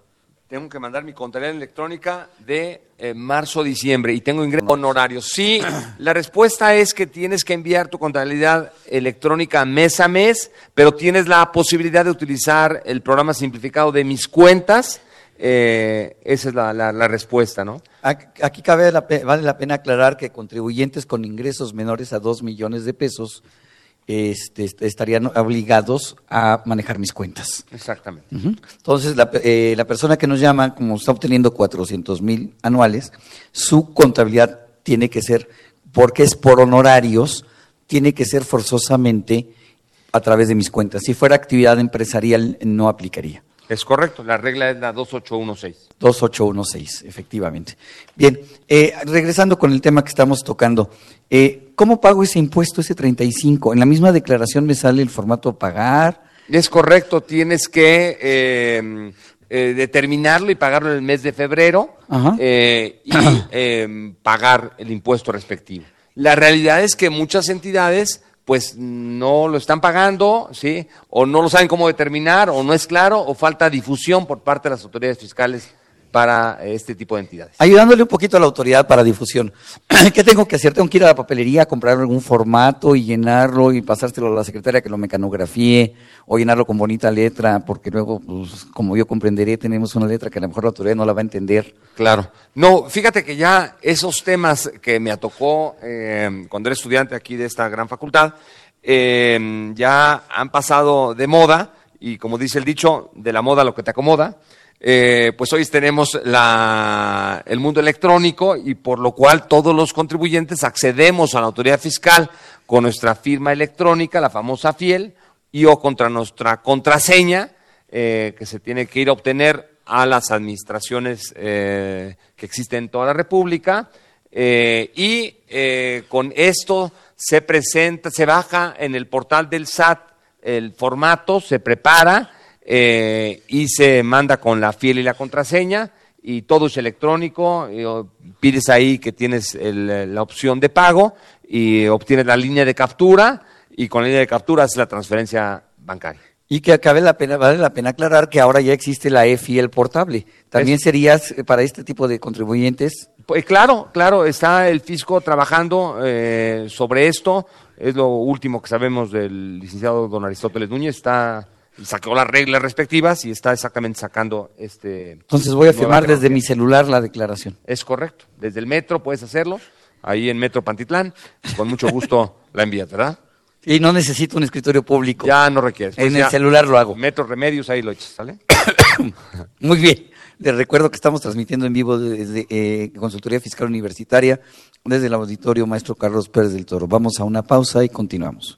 [SPEAKER 2] Tengo que mandar mi contabilidad electrónica de eh, marzo-diciembre y tengo ingresos honorarios. Sí, la respuesta es que tienes que enviar tu contabilidad electrónica mes a mes, pero tienes la posibilidad de utilizar el programa simplificado de mis cuentas. Eh, esa es la, respuesta, ¿no?
[SPEAKER 1] Aquí cabe la vale la pena aclarar que contribuyentes con ingresos menores a 2 millones de pesos este, est- estarían obligados a manejar mis cuentas.
[SPEAKER 2] Exactamente.
[SPEAKER 1] Entonces, la, eh, la persona que nos llama, como está obteniendo 400 mil anuales, su contabilidad tiene que ser, porque es por honorarios, tiene que ser forzosamente a través de mis cuentas. Si fuera actividad empresarial, no aplicaría.
[SPEAKER 2] Es correcto, la regla es la 2816.
[SPEAKER 1] 2816, efectivamente. Bien, eh, regresando con el tema que estamos tocando, eh, ¿cómo pago ese impuesto, ese 35? En la misma declaración me sale el formato pagar.
[SPEAKER 2] Es correcto, tienes que eh, eh, determinarlo y pagarlo en el mes de febrero eh, y eh, pagar el impuesto respectivo. La realidad es que muchas entidades pues no lo están pagando, ¿sí? O no lo saben cómo determinar, o no es claro, o falta difusión por parte de las autoridades fiscales para este tipo de entidades.
[SPEAKER 1] Ayudándole un poquito a la autoridad para difusión. ¿Qué tengo que hacer? ¿Tengo que ir a la papelería a comprar algún formato y llenarlo y pasárselo a la secretaria que lo mecanografíe o llenarlo con bonita letra? Porque luego, pues, como yo comprenderé, tenemos una letra que a lo mejor la autoridad no la va a entender.
[SPEAKER 2] Claro. No, fíjate que ya esos temas que me tocó eh, cuando era estudiante aquí de esta gran facultad, eh, ya han pasado de moda y como dice el dicho, de la moda lo que te acomoda. Eh, pues hoy tenemos la, el mundo electrónico y por lo cual todos los contribuyentes accedemos a la autoridad fiscal con nuestra firma electrónica, la famosa FIEL, y o contra nuestra contraseña eh, que se tiene que ir a obtener a las administraciones eh, que existen en toda la República. eh, y con esto se presenta, se baja en el portal del SAT el formato, se prepara eh, y se manda con la fiel y la contraseña y todo es electrónico. y, pides ahí que tienes el- la opción de pago y obtienes la línea de captura y con la línea de captura haces la transferencia bancaria.
[SPEAKER 1] Y que acabe la pena, vale la pena aclarar que ahora ya existe la EFIEL portable. También serías eh, para este tipo de contribuyentes.
[SPEAKER 2] Pues claro, claro, está el fisco trabajando eh, sobre esto. Es lo último que sabemos del licenciado don Aristóteles Núñez. Está sacó las reglas respectivas y está exactamente sacando este.
[SPEAKER 1] Entonces voy a firmar desde mi celular la declaración.
[SPEAKER 2] Es correcto. Desde el metro puedes hacerlo. Ahí en Metro Pantitlán. Con mucho gusto la envías, ¿verdad?
[SPEAKER 1] Y no necesito un escritorio público.
[SPEAKER 2] Ya no requieres.
[SPEAKER 1] En
[SPEAKER 2] Pues
[SPEAKER 1] el
[SPEAKER 2] ya,
[SPEAKER 1] celular lo hago.
[SPEAKER 2] Metro Remedios, ahí lo echas, ¿sale?
[SPEAKER 1] Muy bien. Les recuerdo que estamos transmitiendo en vivo desde eh, Consultoría Fiscal Universitaria, desde el auditorio Maestro Carlos Pérez del Toro. Vamos a una pausa y continuamos.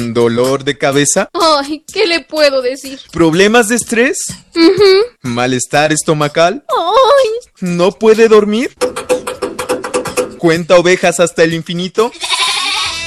[SPEAKER 7] ¿Dolor de cabeza?
[SPEAKER 8] Ay, ¿qué le puedo decir?
[SPEAKER 7] ¿Problemas de estrés? ¿Malestar estomacal?
[SPEAKER 8] Ay,
[SPEAKER 7] ¿No puede dormir? ¿Cuenta ovejas hasta el infinito?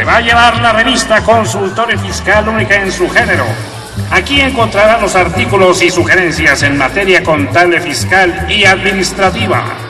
[SPEAKER 9] Se va a llevar la revista Consultorio Fiscal única en su género. Aquí encontrará los artículos y sugerencias en materia contable fiscal y administrativa.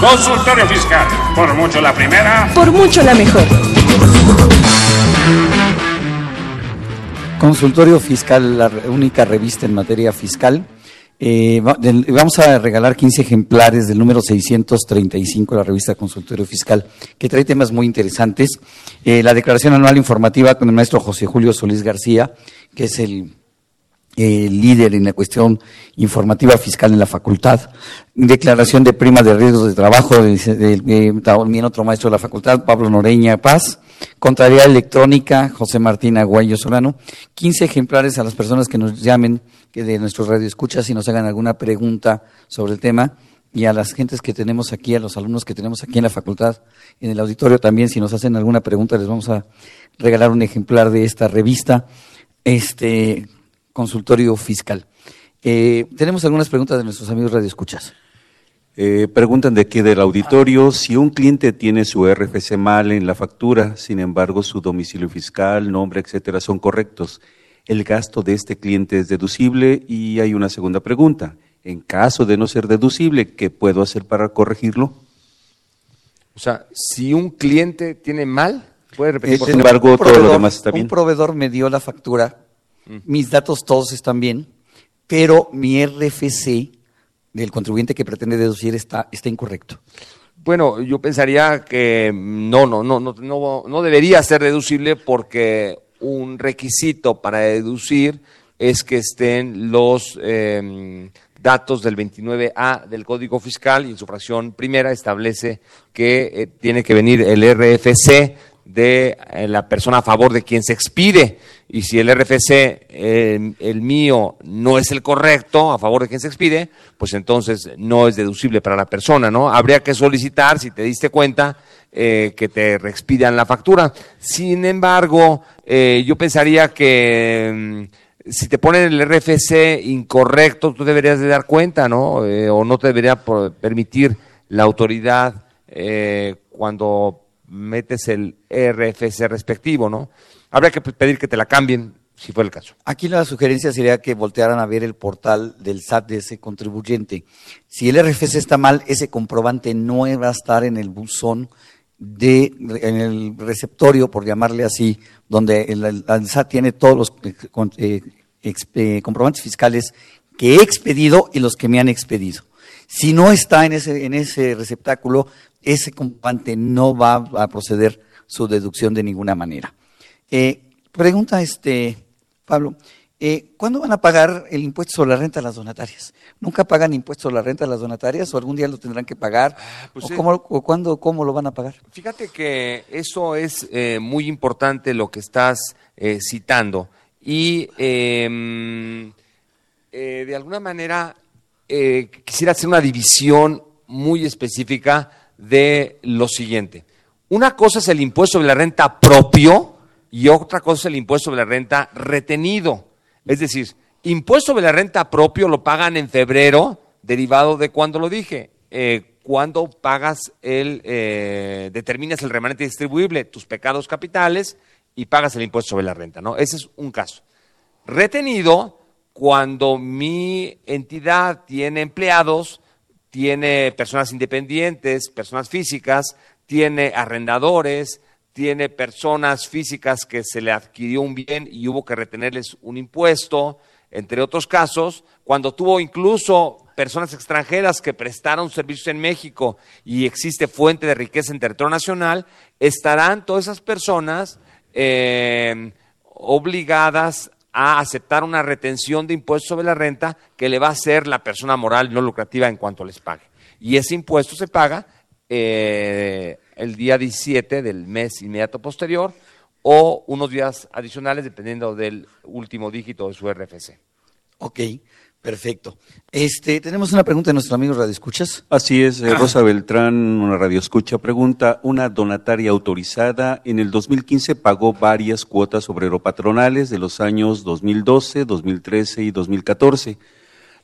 [SPEAKER 9] Consultorio fiscal. Por mucho la primera.
[SPEAKER 4] Por mucho la mejor.
[SPEAKER 1] Consultorio Fiscal, la única revista en materia fiscal. Eh, vamos a regalar 15 ejemplares del número 635 de la revista Consultorio Fiscal, que trae temas muy interesantes. Eh, la declaración anual informativa con el maestro José Julio Solís García, que es el el líder en la cuestión informativa fiscal en la facultad. Declaración de prima de riesgos de trabajo del- de también otro maestro de la facultad, Pablo Noreña Paz. Contrariedad electrónica, José Martín Aguayo Solano. 15 ejemplares a las personas que nos llamen que de nuestros radioescuchas y nos hagan alguna pregunta sobre el tema. Y a las gentes que tenemos aquí, a los alumnos que tenemos aquí en la facultad, en el auditorio también, si nos hacen alguna pregunta, les vamos a regalar un ejemplar de esta revista. Este, consultorio fiscal. Eh, tenemos algunas preguntas de nuestros amigos radioescuchas.
[SPEAKER 6] Eh, preguntan de aquí del auditorio si un cliente tiene su RFC mal en la factura, sin embargo su domicilio fiscal, nombre, etcétera, son correctos. ¿El gasto de este cliente es deducible? Y hay una segunda pregunta. En caso de no ser deducible, ¿qué puedo hacer para corregirlo?
[SPEAKER 2] O sea, si un cliente tiene mal, puede repetir.
[SPEAKER 6] Eh, sin embargo, todo lo demás está bien.
[SPEAKER 1] Un proveedor me dio la factura. Mis datos todos están bien, pero mi RFC del contribuyente que pretende deducir está, está incorrecto.
[SPEAKER 2] Bueno, yo pensaría que no, no, no, no, no, debería ser deducible porque un requisito para deducir es que estén los eh, datos del 29A del Código Fiscal y en su fracción primera establece que eh, tiene que venir el RFC de eh, la persona a favor de quien se expide. Y si el RFC, el mío, no es el correcto a favor de quien se expide, pues entonces no es deducible para la persona, ¿no? Habría que solicitar, si te diste cuenta, eh, que te reexpidan la factura. Sin embargo, eh, yo pensaría que mm, si te ponen el RFC incorrecto, tú deberías de dar cuenta, ¿no? O no te debería permitir la autoridad cuando metes el RFC respectivo, ¿no? Habría que pedir que te la cambien, si fuera el caso.
[SPEAKER 1] Aquí la sugerencia sería que voltearan a ver el portal del SAT de ese contribuyente. Si el RFC está mal, ese comprobante no va a estar en el buzón de en el receptorio, por llamarle así, donde el, SAT tiene todos los eh, eh, eh, comprobantes fiscales que he expedido y los que me han expedido. Si no está en ese, en ese receptáculo, ese comprobante no va a proceder su deducción de ninguna manera. Eh, pregunta este Pablo, eh, ¿cuándo van a pagar el impuesto sobre la renta a las donatarias? ¿Nunca pagan impuesto sobre la renta a las donatarias o algún día lo tendrán que pagar?
[SPEAKER 2] pues
[SPEAKER 1] ¿O,
[SPEAKER 2] sí.
[SPEAKER 1] cómo, o cuándo, cómo lo van a pagar?
[SPEAKER 2] Fíjate que eso es eh, muy importante lo que estás citando. Y eh, de alguna manera quisiera hacer una división muy específica de lo siguiente. Una cosa es el impuesto sobre la renta propio y otra cosa es el impuesto sobre la renta retenido. Es decir, impuesto sobre la renta propio lo pagan en febrero, derivado de cuando lo dije. Eh, cuando pagas el, eh, determinas el remanente distribuible, tus pecados capitales y pagas el impuesto sobre la renta, ¿no? Ese es un caso. Retenido, cuando mi entidad tiene empleados, tiene personas independientes, personas físicas, tiene arrendadores, tiene personas físicas que se le adquirió un bien y hubo que retenerles un impuesto, entre otros casos, cuando tuvo incluso personas extranjeras que prestaron servicios en México y existe fuente de riqueza en territorio nacional, estarán todas esas personas eh, obligadas a aceptar una retención de impuestos sobre la renta que le va a hacer la persona moral no lucrativa en cuanto les pague. Y ese impuesto se paga eh, el día 17 del mes inmediato posterior o unos días adicionales dependiendo del último dígito de su RFC.
[SPEAKER 1] Ok, perfecto. Este, tenemos una pregunta de nuestro amigo Radio Escuchas.
[SPEAKER 6] Así es, eh, Rosa Beltrán, una radioescucha, pregunta, una donataria autorizada en el 2015 pagó varias cuotas obrero-patronales de los años 2012, 2013 y 2014.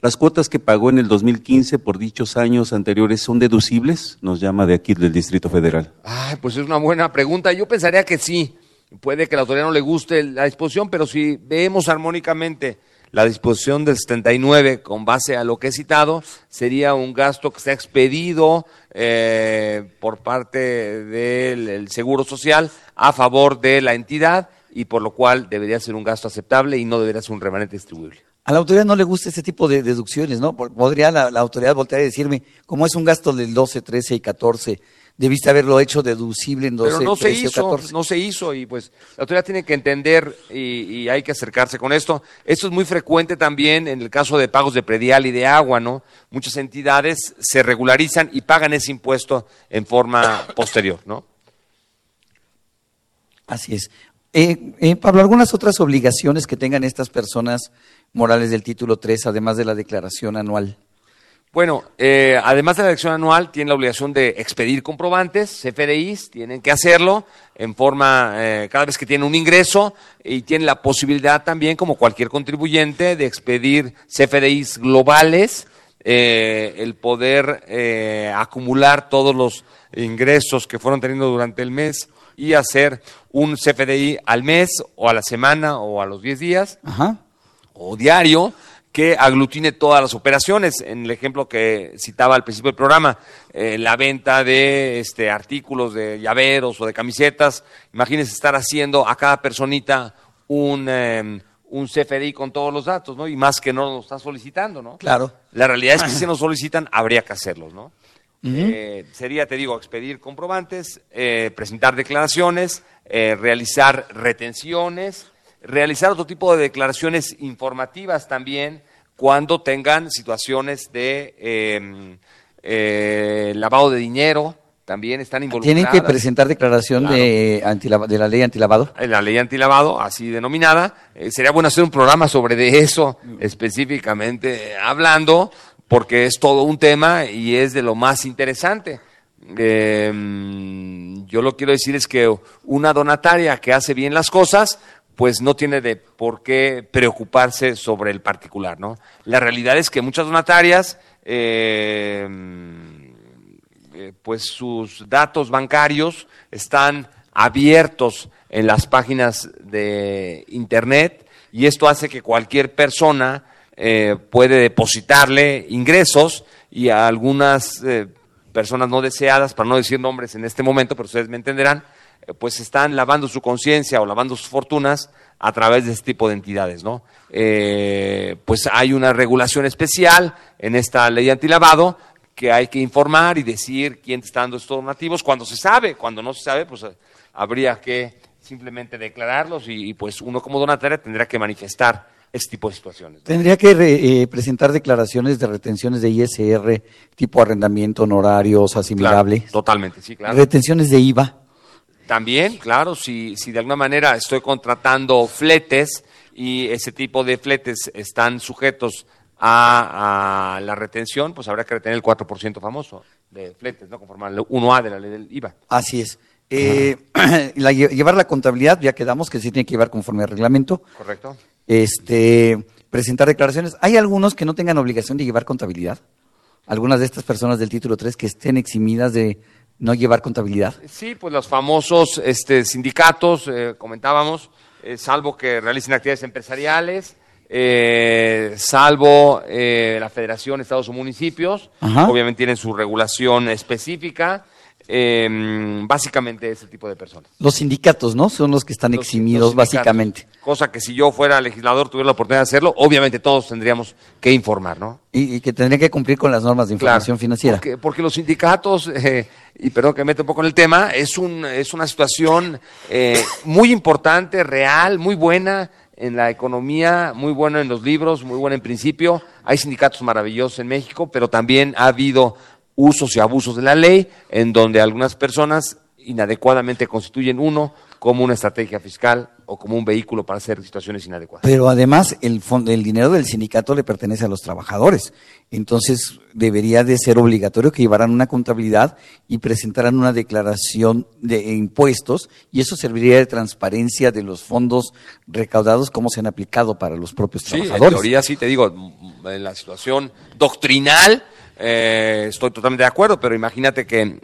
[SPEAKER 6] ¿Las cuotas que pagó en el 2015 por dichos años anteriores son deducibles? Nos llama de aquí del Distrito Federal.
[SPEAKER 2] Ay, pues es una buena pregunta. Yo pensaría que sí. Puede que a la autoridad no le guste la disposición, pero si vemos armónicamente la disposición del 79 con base a lo que he citado, sería un gasto que se ha expedido eh, por parte del el Seguro Social a favor de la entidad y por lo cual debería ser un gasto aceptable y no debería ser un remanente distribuible.
[SPEAKER 1] A la autoridad no le gusta este tipo de deducciones, ¿no? Podría la, la autoridad voltear y decirme, como es un gasto del 12, 13 y 14, debiste haberlo hecho deducible en 12,
[SPEAKER 2] Pero no se
[SPEAKER 1] 13 o
[SPEAKER 2] hizo,
[SPEAKER 1] 14.
[SPEAKER 2] no se hizo y pues la autoridad tiene que entender y, y hay que acercarse con esto. Esto es muy frecuente también en el caso de pagos de predial y de agua, ¿no? Muchas entidades se regularizan y pagan ese impuesto en forma posterior, ¿no?
[SPEAKER 1] Así es. Eh, eh, Pablo, algunas otras obligaciones que tengan estas personas morales del título 3, además de la declaración anual.
[SPEAKER 2] Bueno, eh, además de la elección anual, tienen la obligación de expedir comprobantes, CFDIs, tienen que hacerlo en forma, eh, cada vez que tienen un ingreso, y tienen la posibilidad también, como cualquier contribuyente, de expedir CFDIs globales, eh, el poder eh, acumular todos los ingresos que fueron teniendo durante el mes y hacer un CFDI al mes o a la semana o a los 10 días
[SPEAKER 1] Ajá.
[SPEAKER 2] o diario que aglutine todas las operaciones. En el ejemplo que citaba al principio del programa, eh, la venta de este, artículos de llaveros o de camisetas. Imagínense estar haciendo a cada personita un, eh, un CFDI con todos los datos, ¿no? Y más que no lo está solicitando, ¿no?
[SPEAKER 1] Claro.
[SPEAKER 2] La realidad es que si nos solicitan, habría que hacerlos, ¿no? Eh, sería, te digo, expedir comprobantes, eh, presentar declaraciones, eh, realizar retenciones, realizar otro tipo de declaraciones informativas también cuando tengan situaciones de eh, eh, lavado de dinero, también están involucradas.
[SPEAKER 1] Tienen que presentar declaración
[SPEAKER 2] Claro.
[SPEAKER 1] de, antilava- de la ley antilavado.
[SPEAKER 2] La ley antilavado, así denominada. Eh, sería bueno hacer un programa sobre de eso, específicamente hablando, porque es todo un tema y es de lo más interesante. Eh, yo lo quiero decir es que una donataria que hace bien las cosas, pues no tiene de por qué preocuparse sobre el particular, ¿no? La realidad es que muchas donatarias, eh, eh, pues sus datos bancarios están abiertos en las páginas de internet y esto hace que cualquier persona eh, puede depositarle ingresos y a algunas eh, personas no deseadas, para no decir nombres en este momento, pero ustedes me entenderán, pues están lavando su conciencia o lavando sus fortunas a través de este tipo de entidades, ¿no? Eh, pues hay una regulación especial en esta ley antilavado que hay que informar y decir quién está dando estos donativos cuando se sabe, cuando no se sabe, pues eh, habría que simplemente declararlos y, y, pues uno como donataria tendrá que manifestar este tipo de situaciones.
[SPEAKER 1] Tendría que re- eh, presentar declaraciones de retenciones de ISR, tipo arrendamiento, honorarios, asimilable.
[SPEAKER 2] Claro, totalmente, sí, claro.
[SPEAKER 1] Retenciones de IVA.
[SPEAKER 2] También, claro, si, si de alguna manera estoy contratando fletes y ese tipo de fletes están sujetos a, a la retención, pues habrá que retener el 4% famoso de fletes, ¿no? Conforme al 1A de la ley del IVA.
[SPEAKER 1] Así es. Eh, la llevar la contabilidad, ya quedamos que sí tiene que llevar conforme al reglamento.
[SPEAKER 2] ¿Correcto?
[SPEAKER 1] Este, presentar declaraciones. ¿Hay algunos que no tengan obligación de llevar contabilidad? Algunas de estas personas del título 3 que estén eximidas de no llevar contabilidad.
[SPEAKER 2] Sí, pues los famosos este, sindicatos, eh, comentábamos, eh, salvo que realicen actividades empresariales, eh, salvo la Federación, Estados o Municipios,
[SPEAKER 1] Ajá.
[SPEAKER 2] obviamente tienen su regulación específica, eh, básicamente ese tipo de personas.
[SPEAKER 1] Los sindicatos, ¿no? Son los que están eximidos,
[SPEAKER 2] Los
[SPEAKER 1] básicamente.
[SPEAKER 2] Cosa que si yo fuera legislador, tuviera la oportunidad de hacerlo, obviamente todos tendríamos que informar, ¿no?
[SPEAKER 1] Y, y que tendrían que cumplir con las normas de información
[SPEAKER 2] Claro,
[SPEAKER 1] financiera.
[SPEAKER 2] Porque, porque los sindicatos, eh, y perdón que me meta un poco en el tema, es, un, es una situación eh, muy importante, real, muy buena en la economía, muy buena en los libros, muy buena en principio. Hay sindicatos maravillosos en México, pero también ha habido usos y abusos de la ley en donde algunas personas inadecuadamente constituyen uno como una estrategia fiscal o como un vehículo para hacer situaciones inadecuadas.
[SPEAKER 1] Pero además el, fon- el dinero del sindicato le pertenece a los trabajadores. Entonces debería de ser obligatorio que llevaran una contabilidad y presentaran una declaración de impuestos y eso serviría de transparencia de los fondos recaudados, cómo se han aplicado para los propios
[SPEAKER 2] Sí, en
[SPEAKER 1] trabajadores.
[SPEAKER 2] teoría sí, te digo, en la situación doctrinal eh, estoy totalmente de acuerdo, pero imagínate que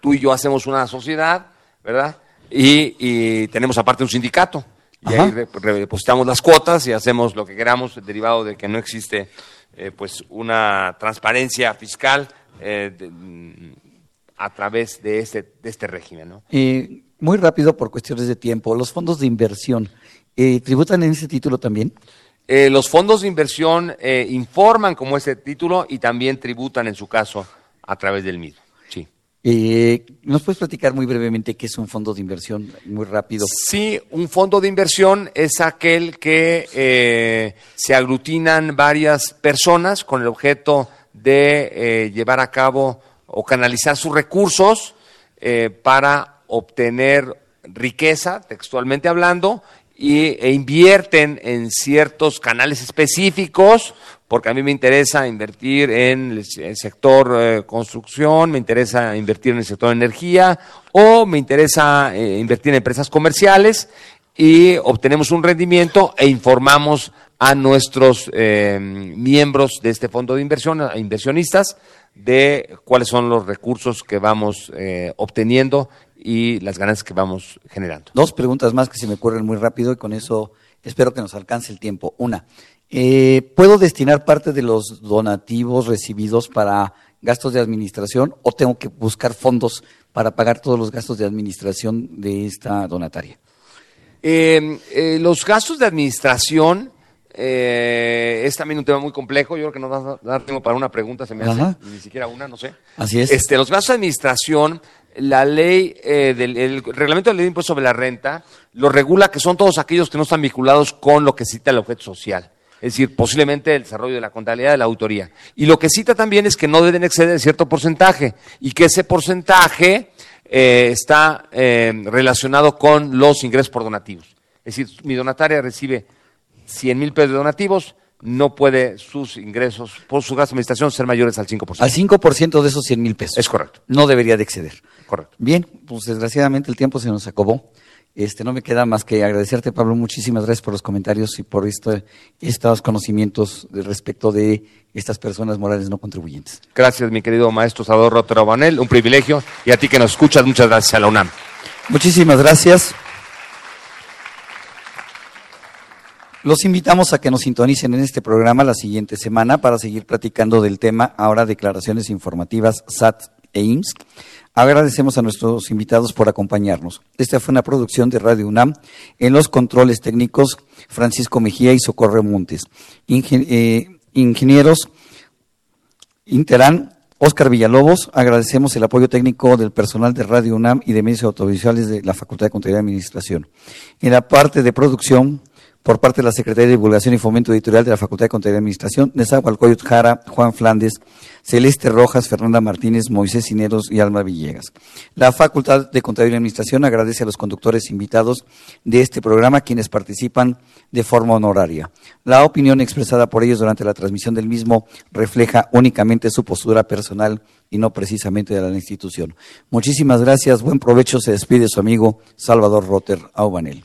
[SPEAKER 2] tú y yo hacemos una sociedad, ¿verdad? Y, y tenemos aparte un sindicato. Y
[SPEAKER 1] Ajá.
[SPEAKER 2] ahí depositamos las cuotas y hacemos lo que queramos, derivado de que no existe eh, pues una transparencia fiscal eh, de- a través de este, de este régimen, ¿no?
[SPEAKER 1] Eh, muy rápido por cuestiones de tiempo, los fondos de inversión, eh, ¿tributan en ese título también?
[SPEAKER 2] Eh, los fondos de inversión eh, informan como ese título y también tributan en su caso a través del mismo. Sí.
[SPEAKER 1] Eh, ¿Nos puedes platicar muy brevemente qué es un fondo de inversión? Muy rápido.
[SPEAKER 2] Sí, un fondo de inversión es aquel que eh, se aglutinan varias personas con el objeto de eh, llevar a cabo o canalizar sus recursos eh, para obtener riqueza, textualmente hablando, y, e invierten en ciertos canales específicos, porque a mí me interesa invertir en el, se- el sector eh, construcción, me interesa invertir en el sector energía, o me interesa eh, invertir en empresas comerciales, y obtenemos un rendimiento e informamos a nuestros eh, miembros de este fondo de inversión, a inversionistas, de cuáles son los recursos que vamos obteniendo y las ganancias que vamos generando.
[SPEAKER 1] Dos preguntas más que se me ocurren muy rápido y con eso espero que nos alcance el tiempo. Una, eh, ¿puedo destinar parte de los donativos recibidos para gastos de administración o tengo que buscar fondos para pagar todos los gastos de administración de esta donataria?
[SPEAKER 2] Eh, eh, los gastos de administración eh, es también un tema muy complejo. Yo creo que no va a dar tiempo para una pregunta, se me hace, ni siquiera una, no sé.
[SPEAKER 1] Así es.
[SPEAKER 2] Este, los gastos de administración, la ley eh, del el reglamento de ley de impuesto sobre la renta lo regula que son todos aquellos que no están vinculados con lo que cita el objeto social. Es decir, posiblemente el desarrollo de la contabilidad de la autoría. Y lo que cita también es que no deben exceder cierto porcentaje y que ese porcentaje eh, está relacionado con los ingresos por donativos. Es decir, mi donataria recibe 100 mil pesos de donativos, no puede sus ingresos por su gasto de administración ser mayores al 5%.
[SPEAKER 1] Al 5% de esos 100 mil pesos.
[SPEAKER 2] Es correcto.
[SPEAKER 1] No debería de exceder.
[SPEAKER 2] Correcto.
[SPEAKER 1] Bien, pues desgraciadamente el tiempo se nos acabó. Este, no me queda más que agradecerte, Pablo. Muchísimas gracias por los comentarios y por este, estos conocimientos respecto de estas personas morales no contribuyentes.
[SPEAKER 2] Gracias, mi querido maestro Salvador Rotero Banel, un privilegio. Y a ti que nos escuchas, muchas gracias a la UNAM.
[SPEAKER 1] Muchísimas gracias. Los invitamos a que nos sintonicen en este programa la siguiente semana para seguir platicando del tema, ahora declaraciones informativas SAT e IMSS. Agradecemos a nuestros invitados por acompañarnos. Esta fue una producción de Radio UNAM. En los controles técnicos, Francisco Mejía y Socorro Montes. Eh, ingenieros Interán, Oscar Villalobos, agradecemos el apoyo técnico del personal de Radio UNAM y de medios audiovisuales de la Facultad de Contaduría y Administración. En la parte de producción, por parte de la Secretaría de Divulgación y Fomento Editorial de la Facultad de Contaduría y Administración, Nezahualcóyotl Jara, Juan Flandes, Celeste Rojas, Fernanda Martínez, Moisés Cineros y Alma Villegas. La Facultad de Contaduría y Administración agradece a los conductores invitados de este programa quienes participan de forma honoraria. La opinión expresada por ellos durante la transmisión del mismo refleja únicamente su postura personal y no precisamente de la institución. Muchísimas gracias, buen provecho, se despide su amigo Salvador Rotter Aubanel.